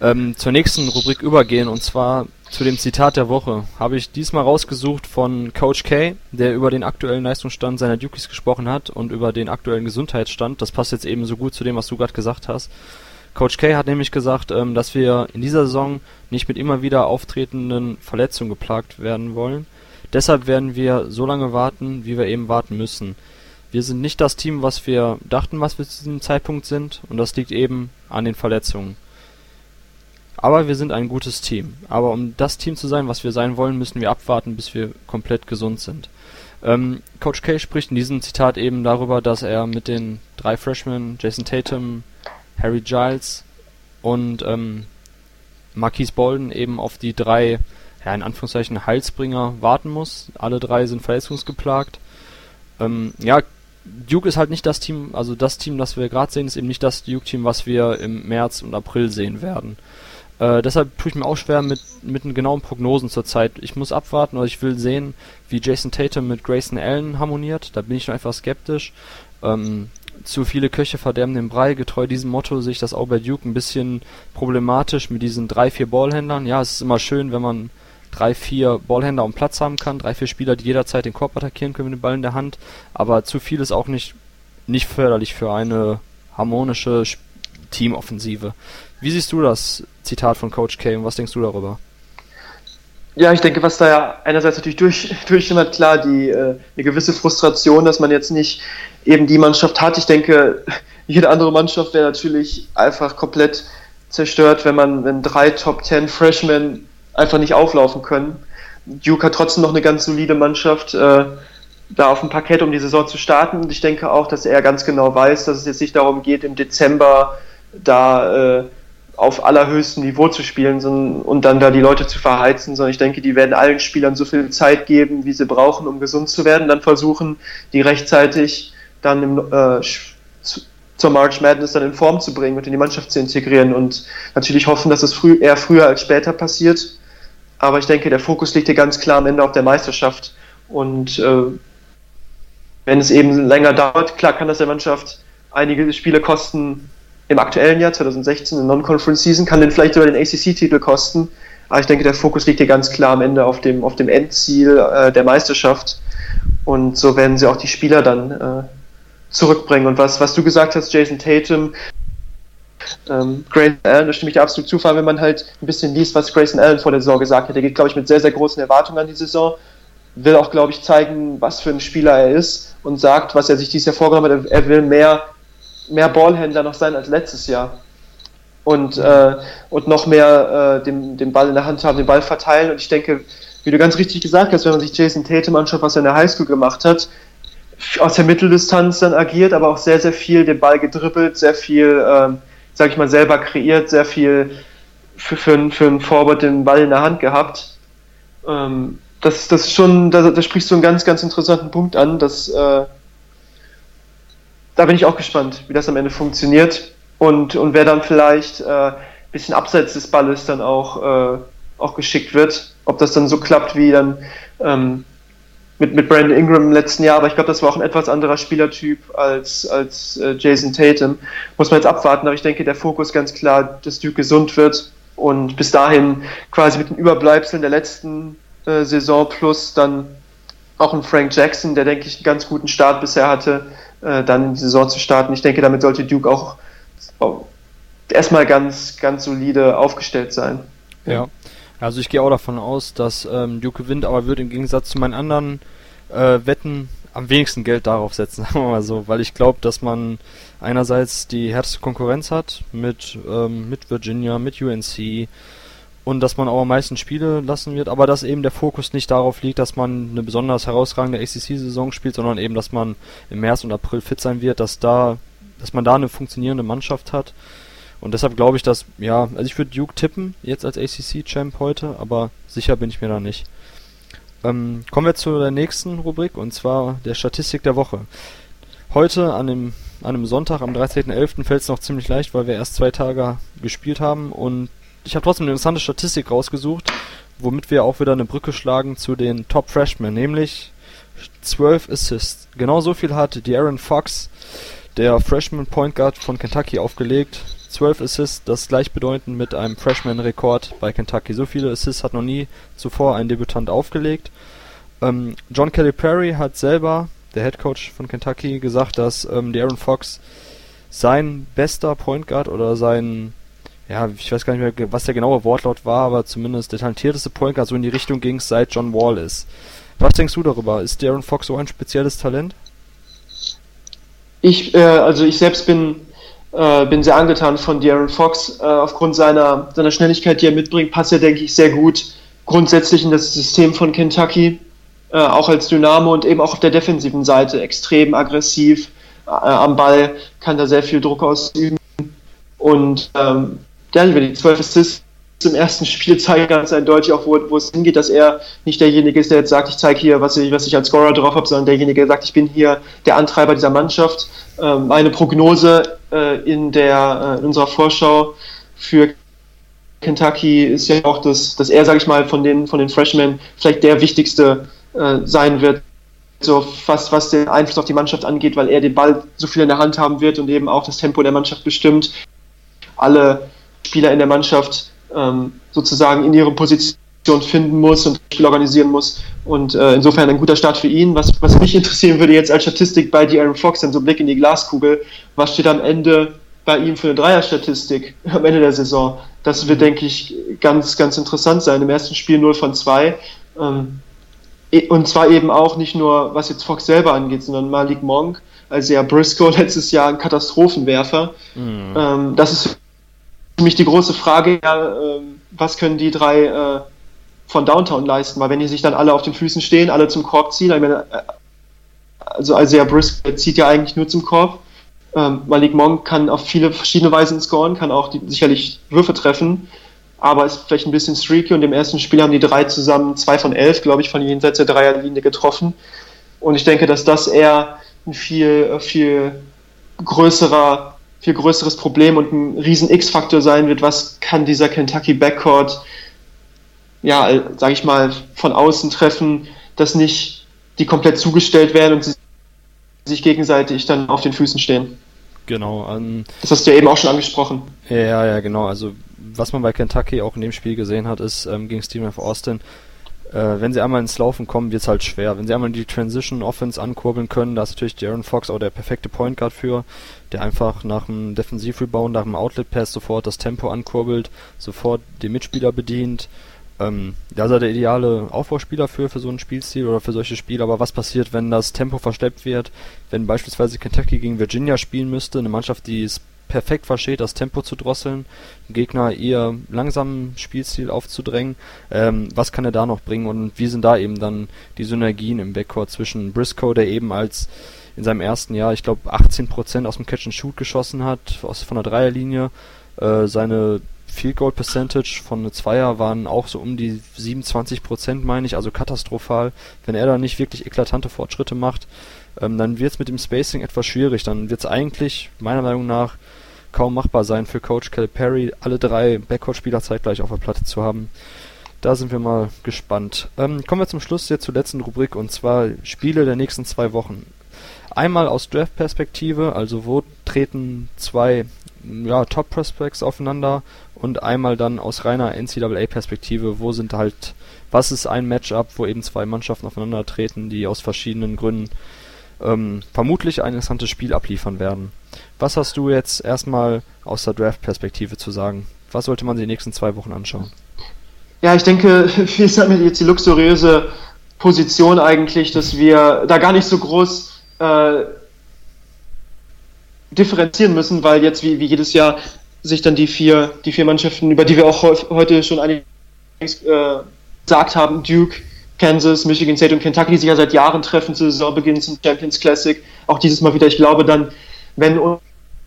ähm, zur nächsten Rubrik übergehen und zwar zu dem Zitat der Woche. Habe ich diesmal rausgesucht von Coach K, der über den aktuellen Leistungsstand seiner Dukies gesprochen hat und über den aktuellen Gesundheitsstand. Das passt jetzt eben so gut zu dem, was du gerade gesagt hast. Coach K hat nämlich gesagt, ähm, dass wir in dieser Saison nicht mit immer wieder auftretenden Verletzungen geplagt werden wollen. Deshalb werden wir so lange warten, wie wir eben warten müssen. Wir sind nicht das Team, was wir dachten, was wir zu diesem Zeitpunkt sind, und das liegt eben an den Verletzungen. Aber wir sind ein gutes Team. Aber um das Team zu sein, was wir sein wollen, müssen wir abwarten, bis wir komplett gesund sind. Ähm, Coach K spricht in diesem Zitat eben darüber, dass er mit den drei Freshmen, Jason Tatum, Harry Giles und ähm, Marquise Bolden eben auf die drei, ja in Anführungszeichen, Heilsbringer warten muss. Alle drei sind verletzungsgeplagt. Ähm, ja, Duke ist halt nicht das Team, also das Team, das wir gerade sehen, ist eben nicht das Duke-Team, was wir im März und April sehen werden. Äh, deshalb tue ich mir auch schwer mit, mit den genauen Prognosen zurzeit. Ich muss abwarten oder ich will sehen, wie Jason Tatum mit Grayson Allen harmoniert. Da bin ich noch einfach skeptisch. Ähm, zu viele Köche verderben den Brei. Getreu diesem Motto sehe ich das auch bei Duke ein bisschen problematisch mit diesen drei, vier Ballhändlern. Ja, es ist immer schön, wenn man drei, vier Ballhändler am Platz haben kann, drei, vier Spieler, die jederzeit den Korb attackieren können mit dem Ball in der Hand. Aber zu viel ist auch nicht, nicht förderlich für eine harmonische Teamoffensive. Wie siehst du das Zitat von Coach K und was denkst du darüber? Ja, ich denke, was da ja einerseits natürlich durch, durchschimmert, klar, die, äh, eine gewisse Frustration, dass man jetzt nicht eben die Mannschaft hat. Ich denke, jede andere Mannschaft wäre natürlich einfach komplett zerstört, wenn man, wenn drei Top Ten Freshmen einfach nicht auflaufen können. Duke hat trotzdem noch eine ganz solide Mannschaft äh, da auf dem Parkett, um die Saison zu starten. Und ich denke auch, dass er ganz genau weiß, dass es jetzt nicht darum geht, im Dezember da äh, auf allerhöchstem Niveau zu spielen sondern, und dann da die Leute zu verheizen, sondern ich denke, die werden allen Spielern so viel Zeit geben, wie sie brauchen, um gesund zu werden, dann versuchen, die rechtzeitig dann im, äh, zu, zur March Madness dann in Form zu bringen und in die Mannschaft zu integrieren und natürlich hoffen, dass es früh, eher früher als später passiert. Aber ich denke, der Fokus liegt hier ganz klar am Ende auf der Meisterschaft und äh, wenn es eben länger dauert, klar kann das der Mannschaft einige Spiele kosten, im aktuellen Jahr 2016 in Non-Conference Season, kann den vielleicht sogar den ACC-Titel kosten. Aber ich denke, der Fokus liegt hier ganz klar am Ende auf dem, auf dem Endziel äh, der Meisterschaft. Und so werden sie auch die Spieler dann äh, zurückbringen. Und was, was du gesagt hast, Jason Tatum, ähm, Grayson Allen, da stimme ich dir absolut zu, wenn man halt ein bisschen liest, was Grayson Allen vor der Saison gesagt hat. Der geht, glaube ich, mit sehr, sehr großen Erwartungen an die Saison. Will auch, glaube ich, zeigen, was für ein Spieler er ist und sagt, was er sich dieses Jahr vorgenommen hat. Er will mehr mehr Ballhändler noch sein als letztes Jahr. Und, äh, und noch mehr äh, den, den Ball in der Hand haben, den Ball verteilen. Und ich denke, wie du ganz richtig gesagt hast, wenn man sich Jason Tatum anschaut, was er in der Highschool gemacht hat, aus der Mitteldistanz dann agiert, aber auch sehr, sehr viel den Ball gedribbelt, sehr viel, ähm, sag ich mal, selber kreiert, sehr viel für, für, für einen Forward den Ball in der Hand gehabt. Ähm, das, das ist schon, da, da sprichst du einen ganz, ganz interessanten Punkt an, dass äh, da bin ich auch gespannt, wie das am Ende funktioniert und, und wer dann vielleicht äh, ein bisschen abseits des Balles dann auch, äh, auch geschickt wird. Ob das dann so klappt wie dann ähm, mit, mit Brandon Ingram im letzten Jahr, aber ich glaube, das war auch ein etwas anderer Spielertyp als, als äh, Jason Tatum. Muss man jetzt abwarten, aber ich denke, der Fokus ganz klar, dass Duke gesund wird und bis dahin quasi mit den Überbleibseln der letzten äh, Saison plus dann auch ein Frank Jackson, der denke ich einen ganz guten Start bisher hatte, äh, dann in die Saison zu starten. Ich denke, damit sollte Duke auch, erstmal ganz, ganz solide aufgestellt sein. Ja. Also ich gehe auch davon aus, dass ähm, Duke gewinnt, aber wird im Gegensatz zu meinen anderen äh, Wetten am wenigsten Geld darauf setzen, sagen wir mal so, weil ich glaube, dass man einerseits die härteste Konkurrenz hat mit, ähm, mit Virginia, mit UNC, und dass man auch am meisten Spiele lassen wird, aber dass eben der Fokus nicht darauf liegt, dass man eine besonders herausragende ACC-Saison spielt, sondern eben, dass man im März und April fit sein wird, dass da, dass man da eine funktionierende Mannschaft hat. Und deshalb glaube ich, dass, ja, also ich würde Duke tippen, jetzt als ACC-Champ heute, aber sicher bin ich mir da nicht. Ähm, kommen wir zu der nächsten Rubrik, und zwar der Statistik der Woche. Heute, an dem, an einem Sonntag, am 13.11., fällt es noch ziemlich leicht, weil wir erst zwei Tage gespielt haben und ich habe trotzdem eine interessante Statistik rausgesucht, womit wir auch wieder eine Brücke schlagen zu den Top Freshmen, nämlich 12 Assists. Genau so viel hat De'Aaron Fox, der Freshman Point Guard von Kentucky, aufgelegt. 12 Assists, das gleichbedeutend mit einem Freshman-Rekord bei Kentucky. So viele Assists hat noch nie zuvor ein Debütant aufgelegt. Ähm, John Kelly Perry hat selber, der Head Coach von Kentucky, gesagt, dass ähm, De'Aaron Fox sein bester Point Guard oder sein ja, ich weiß gar nicht mehr, was der genaue Wortlaut war, aber zumindest der talentierteste Point Guard so in die Richtung ging seit John Wall ist. Was denkst du darüber? Ist Darren Fox so ein spezielles Talent? Ich, äh, also ich selbst bin, äh, bin sehr angetan von Darren Fox. Äh, aufgrund seiner, seiner Schnelligkeit, die er mitbringt, passt er, denke ich, sehr gut grundsätzlich in das System von Kentucky. Äh, auch als Dynamo und eben auch auf der defensiven Seite extrem aggressiv äh, am Ball, kann da sehr viel Druck ausüben. Und ähm, ja, die zwölf Assists im ersten Spiel zeigen ganz eindeutig auch, wo, wo es hingeht, dass er nicht derjenige ist, der jetzt sagt, ich zeige hier, was ich, was ich als Scorer drauf habe, sondern derjenige, der sagt, ich bin hier der Antreiber dieser Mannschaft. Ähm, meine Prognose äh, in, der, äh, in unserer Vorschau für Kentucky ist ja auch, dass, dass er, sage ich mal, von den, von den Freshmen vielleicht der wichtigste äh, sein wird, so fast was den Einfluss auf die Mannschaft angeht, weil er den Ball so viel in der Hand haben wird und eben auch das Tempo der Mannschaft bestimmt. Alle Spieler in der Mannschaft ähm, sozusagen in ihre Position finden muss und Spiel organisieren muss. Und äh, insofern ein guter Start für ihn. Was, was mich interessieren würde jetzt als Statistik bei Aaron Fox, dann so Blick in die Glaskugel, was steht am Ende bei ihm für eine Dreierstatistik am Ende der Saison? Das wird, denke ich, ganz, ganz interessant sein. Im ersten Spiel 0 von 2. Ähm, e, und zwar eben auch nicht nur, was jetzt Fox selber angeht, sondern Malik Monk, also ja Briscoe letztes Jahr ein Katastrophenwerfer. Mhm. Ähm, das ist für mich die große Frage, ja, ähm, was können die drei äh, von Downtown leisten? Weil wenn die sich dann alle auf den Füßen stehen, alle zum Korb ziehen, meine, äh, also Isaiah Briscoe zieht ja eigentlich nur zum Korb. Ähm, Malik Monk kann auf viele verschiedene Weisen scoren, kann auch die, sicherlich Würfe treffen, aber ist vielleicht ein bisschen streaky und im ersten Spiel haben die drei zusammen zwei von elf, glaube ich, von jenseits der Dreierlinie getroffen. Und ich denke, dass das eher ein viel, viel größerer, viel größeres Problem und ein riesen X-Faktor sein wird. Was kann dieser Kentucky Backcourt, ja, sage ich mal, von außen treffen, dass nicht die komplett zugestellt werden und sie sich gegenseitig dann auf den Füßen stehen. Genau. Um, das hast du ja eben auch schon angesprochen. Ja, ja, genau. Also was man bei Kentucky auch in dem Spiel gesehen hat, ist ähm, gegen Stephen F. Austin, äh, wenn sie einmal ins Laufen kommen, wird es halt schwer. Wenn sie einmal die Transition Offense ankurbeln können, da ist natürlich Jaron Fox auch der perfekte Point Guard für, der einfach nach einem Defensivrebound, nach einem Outlet Pass sofort das Tempo ankurbelt, sofort den Mitspieler bedient ähm, da ist er der ideale Aufbauspieler für, für so einen Spielstil oder für solche Spiele. Aber was passiert, wenn das Tempo versteppt wird? Wenn beispielsweise Kentucky gegen Virginia spielen müsste, eine Mannschaft, die es perfekt versteht, das Tempo zu drosseln, Gegner eher langsamen Spielstil aufzudrängen. Ähm, was kann er da noch bringen und wie sind da eben dann die Synergien im Backcourt zwischen Briscoe, der eben als in seinem ersten Jahr, ich glaube, 18% aus dem Catch and Shoot geschossen hat, aus, von der Dreierlinie, äh, seine Field Goal Percentage von eine Zweier waren auch so um die 27 Prozent, meine ich, also katastrophal. Wenn er da nicht wirklich eklatante Fortschritte macht, ähm, dann wird es mit dem Spacing etwas schwierig. Dann wird es eigentlich, meiner Meinung nach, kaum machbar sein für Coach Calipari, alle drei Backcourt-Spieler zeitgleich auf der Platte zu haben. Da sind wir mal gespannt. Ähm, kommen wir zum Schluss jetzt zur letzten Rubrik und zwar Spiele der nächsten zwei Wochen. Einmal aus Draft-Perspektive, also wo treten zwei ja, Top-Prospects aufeinander und einmal dann aus reiner NCAA-Perspektive, wo sind halt, was ist ein Matchup, wo eben zwei Mannschaften aufeinandertreten, die aus verschiedenen Gründen ähm, vermutlich ein interessantes Spiel abliefern werden. Was hast du jetzt erstmal aus der Draft-Perspektive zu sagen? Was sollte man sich die nächsten zwei Wochen anschauen? Ja, ich denke, wir haben jetzt die luxuriöse Position eigentlich, dass wir da gar nicht so groß äh, differenzieren müssen, weil jetzt wie, wie jedes Jahr sich dann die vier, die vier Mannschaften, über die wir auch heute schon einiges äh, gesagt haben, Duke, Kansas, Michigan State und Kentucky, die sich ja seit Jahren treffen zu Saisonbeginn zum Champions Classic. Auch dieses Mal wieder, ich glaube dann, wenn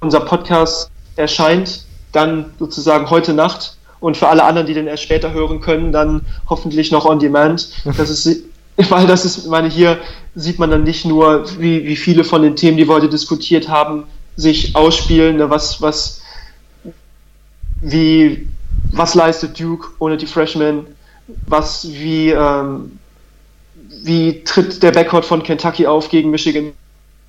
unser Podcast erscheint, dann sozusagen heute Nacht und für alle anderen, die den erst später hören können, dann hoffentlich noch on demand. Das ist, weil das ist, meine, hier sieht man dann nicht nur, wie, wie viele von den Themen, die wir heute diskutiert haben, sich ausspielen, ne, was, was, wie, was leistet Duke ohne die Freshmen, was, wie, ähm, wie tritt der Backcourt von Kentucky auf gegen Michigan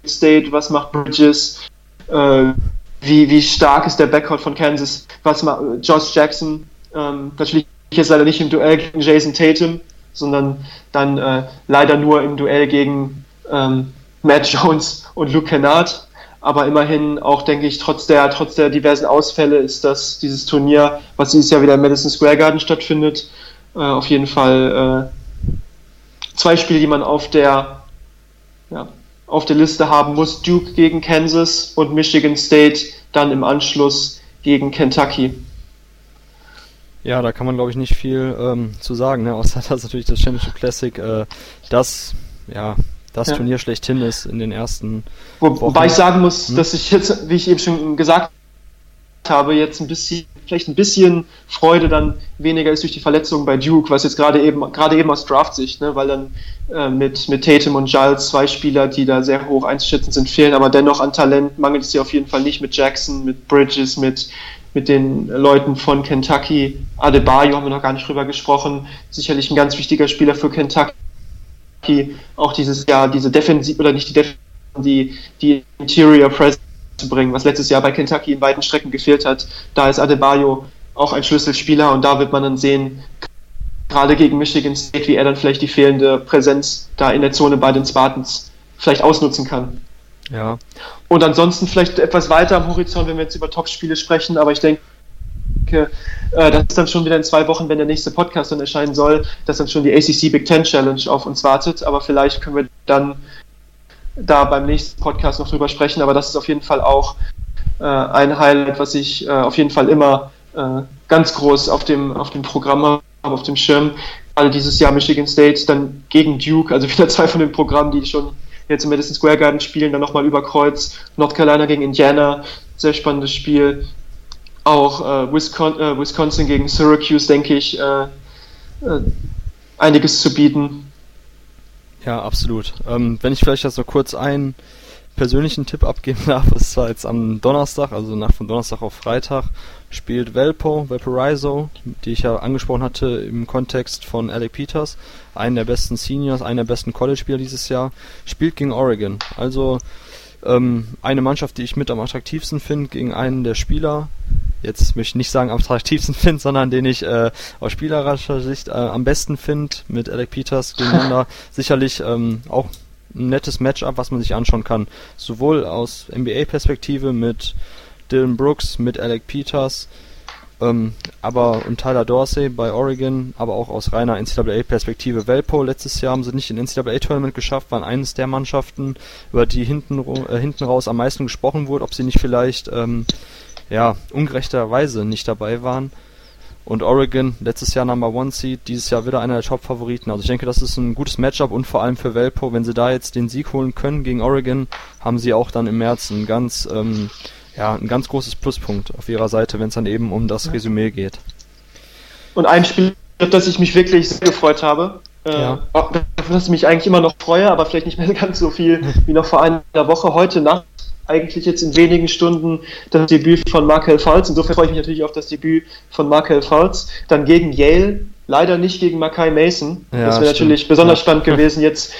State, was macht Bridges, äh, wie, wie stark ist der Backcourt von Kansas, was macht Josh Jackson, ähm, natürlich jetzt leider nicht im Duell gegen Jason Tatum, sondern dann äh, leider nur im Duell gegen ähm, Matt Jones und Luke Kennard. Aber immerhin auch, denke ich, trotz der, trotz der diversen Ausfälle ist das dieses Turnier, was dieses Jahr wieder im Madison Square Garden stattfindet, äh, auf jeden Fall äh, zwei Spiele, die man auf der, ja, auf der Liste haben muss. Duke gegen Kansas und Michigan State dann im Anschluss gegen Kentucky. Ja, da kann man glaube ich nicht viel ähm, zu sagen, ne? außer dass natürlich das Championship Classic äh, das ja das ja. Turnier schlechthin ist in den ersten. Wo, wobei ich sagen muss, hm? dass ich jetzt, wie ich eben schon gesagt habe, jetzt ein bisschen, vielleicht ein bisschen Freude dann weniger ist durch die Verletzung bei Duke, was jetzt gerade eben, gerade eben aus Draft-Sicht, ne, weil dann äh, mit, mit Tatum und Giles zwei Spieler, die da sehr hoch einzuschätzen sind, fehlen, aber dennoch an Talent mangelt es ja auf jeden Fall nicht mit Jackson, mit Bridges, mit, mit den Leuten von Kentucky. Adebayo haben wir noch gar nicht drüber gesprochen. Sicherlich ein ganz wichtiger Spieler für Kentucky. Auch dieses Jahr, diese Defensive, oder nicht die Defensive, die, die Interior Presence zu bringen, was letztes Jahr bei Kentucky in weiten Strecken gefehlt hat. Da ist Adebayo auch ein Schlüsselspieler und da wird man dann sehen, gerade gegen Michigan State, wie er dann vielleicht die fehlende Präsenz da in der Zone bei den Spartans vielleicht ausnutzen kann. Ja. Und ansonsten vielleicht etwas weiter am Horizont, wenn wir jetzt über Top-Spiele sprechen, aber ich denke, äh, das ist dann schon wieder in zwei Wochen, wenn der nächste Podcast dann erscheinen soll, dass dann schon die ACC Big Ten Challenge auf uns wartet. Aber vielleicht können wir dann da beim nächsten Podcast noch drüber sprechen. Aber das ist auf jeden Fall auch äh, ein Highlight, was ich äh, auf jeden Fall immer äh, ganz groß auf dem, auf dem Programm habe, auf dem Schirm. Gerade dieses Jahr Michigan State dann gegen Duke, also wieder zwei von den Programmen, die schon jetzt im Madison Square Garden spielen, dann nochmal über Kreuz. North Carolina gegen Indiana, sehr spannendes Spiel. Auch äh, Wisconsin, äh, Wisconsin, gegen Syracuse, denke ich, äh, einiges zu bieten. Ja, absolut. Ähm, wenn ich vielleicht jetzt noch kurz einen persönlichen Tipp abgeben darf, es war jetzt am Donnerstag, also nach von Donnerstag auf Freitag, spielt Velpo, Valparaiso, die ich ja angesprochen hatte im Kontext von Alec Peters, einen der besten Seniors, einen der besten College-Spieler dieses Jahr, spielt gegen Oregon. Also ähm, eine Mannschaft, die ich mit am attraktivsten finde, gegen einen der Spieler, jetzt möchte ich nicht sagen am attraktivsten finde, sondern den ich äh, aus spielerischer Sicht äh, am besten finde, mit Alec Peters gegeneinander. Sicherlich ähm, auch ein nettes Matchup, was man sich anschauen kann. Sowohl aus NBA-Perspektive mit Dylan Brooks, mit Alec Peters, ähm, aber und Tyler Dorsey bei Oregon, aber auch aus reiner NCAA-Perspektive. Velpo letztes Jahr haben sie nicht in NCAA-Tournament geschafft, waren eines der Mannschaften, über die hinten, äh, hinten raus am meisten gesprochen wurde, ob sie nicht vielleicht ähm, ja ungerechterweise nicht dabei waren. Und Oregon, letztes Jahr Number One Seed, dieses Jahr wieder einer der Top-Favoriten. Also ich denke, das ist ein gutes Matchup und vor allem für Velpo, wenn sie da jetzt den Sieg holen können gegen Oregon, haben sie auch dann im März ein ganz, ähm, ja, ein ganz großes Pluspunkt auf ihrer Seite, wenn es dann eben um das Resümee geht. Und ein Spiel, auf das ich mich wirklich sehr gefreut habe, äh, ja. auf das ich mich eigentlich immer noch freue, aber vielleicht nicht mehr ganz so viel wie noch vor einer Woche, heute Nacht eigentlich jetzt in wenigen Stunden das Debüt von Markel Falls. Insofern freue ich mich natürlich auf das Debüt von Markel Falls. Dann gegen Yale, leider nicht gegen Makai Mason. Ja, das wäre natürlich besonders ja. spannend gewesen. Jetzt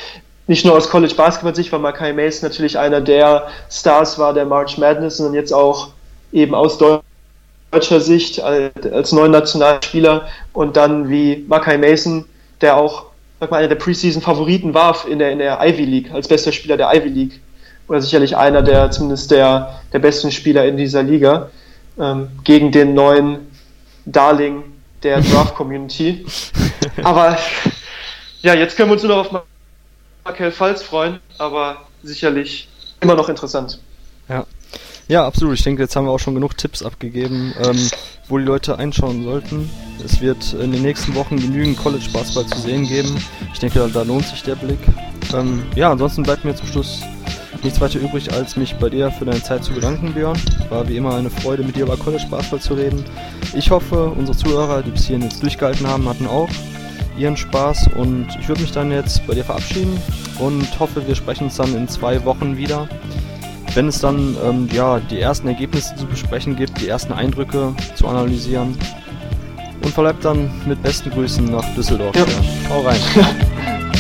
nicht nur aus College Basketball Sicht, weil Makai Mason natürlich einer der Stars war der March Madness, sondern jetzt auch eben aus deutscher Sicht als, als neuen Nationalspieler und dann wie Makai Mason, der auch sag mal, einer der Preseason Favoriten war in der, in der Ivy League, als bester Spieler der Ivy League oder sicherlich einer der zumindest der, der besten Spieler in dieser Liga, ähm, gegen den neuen Darling der Draft-Community. aber ja, jetzt können wir uns nur noch auf Markel Falls freuen, aber sicherlich immer noch interessant. Ja. Ja, absolut. Ich denke, jetzt haben wir auch schon genug Tipps abgegeben, ähm, wo die Leute einschauen sollten. Es wird in den nächsten Wochen genügend College Basketball zu sehen geben. Ich denke, da, da lohnt sich der Blick. Ähm, ja, ansonsten bleibt mir zum Schluss nichts weiter übrig, als mich bei dir für deine Zeit zu bedanken, Björn. War wie immer eine Freude, mit dir über College Basketball zu reden. Ich hoffe, unsere Zuhörer, die bis hierhin jetzt durchgehalten haben, hatten auch ihren Spaß und ich würde mich dann jetzt bei dir verabschieden und hoffe, wir sprechen uns dann in zwei Wochen wieder. Wenn es dann ähm, ja, die ersten Ergebnisse zu besprechen gibt, die ersten Eindrücke zu analysieren. Und verbleibt dann mit besten Grüßen nach Düsseldorf. Ja. Hau rein.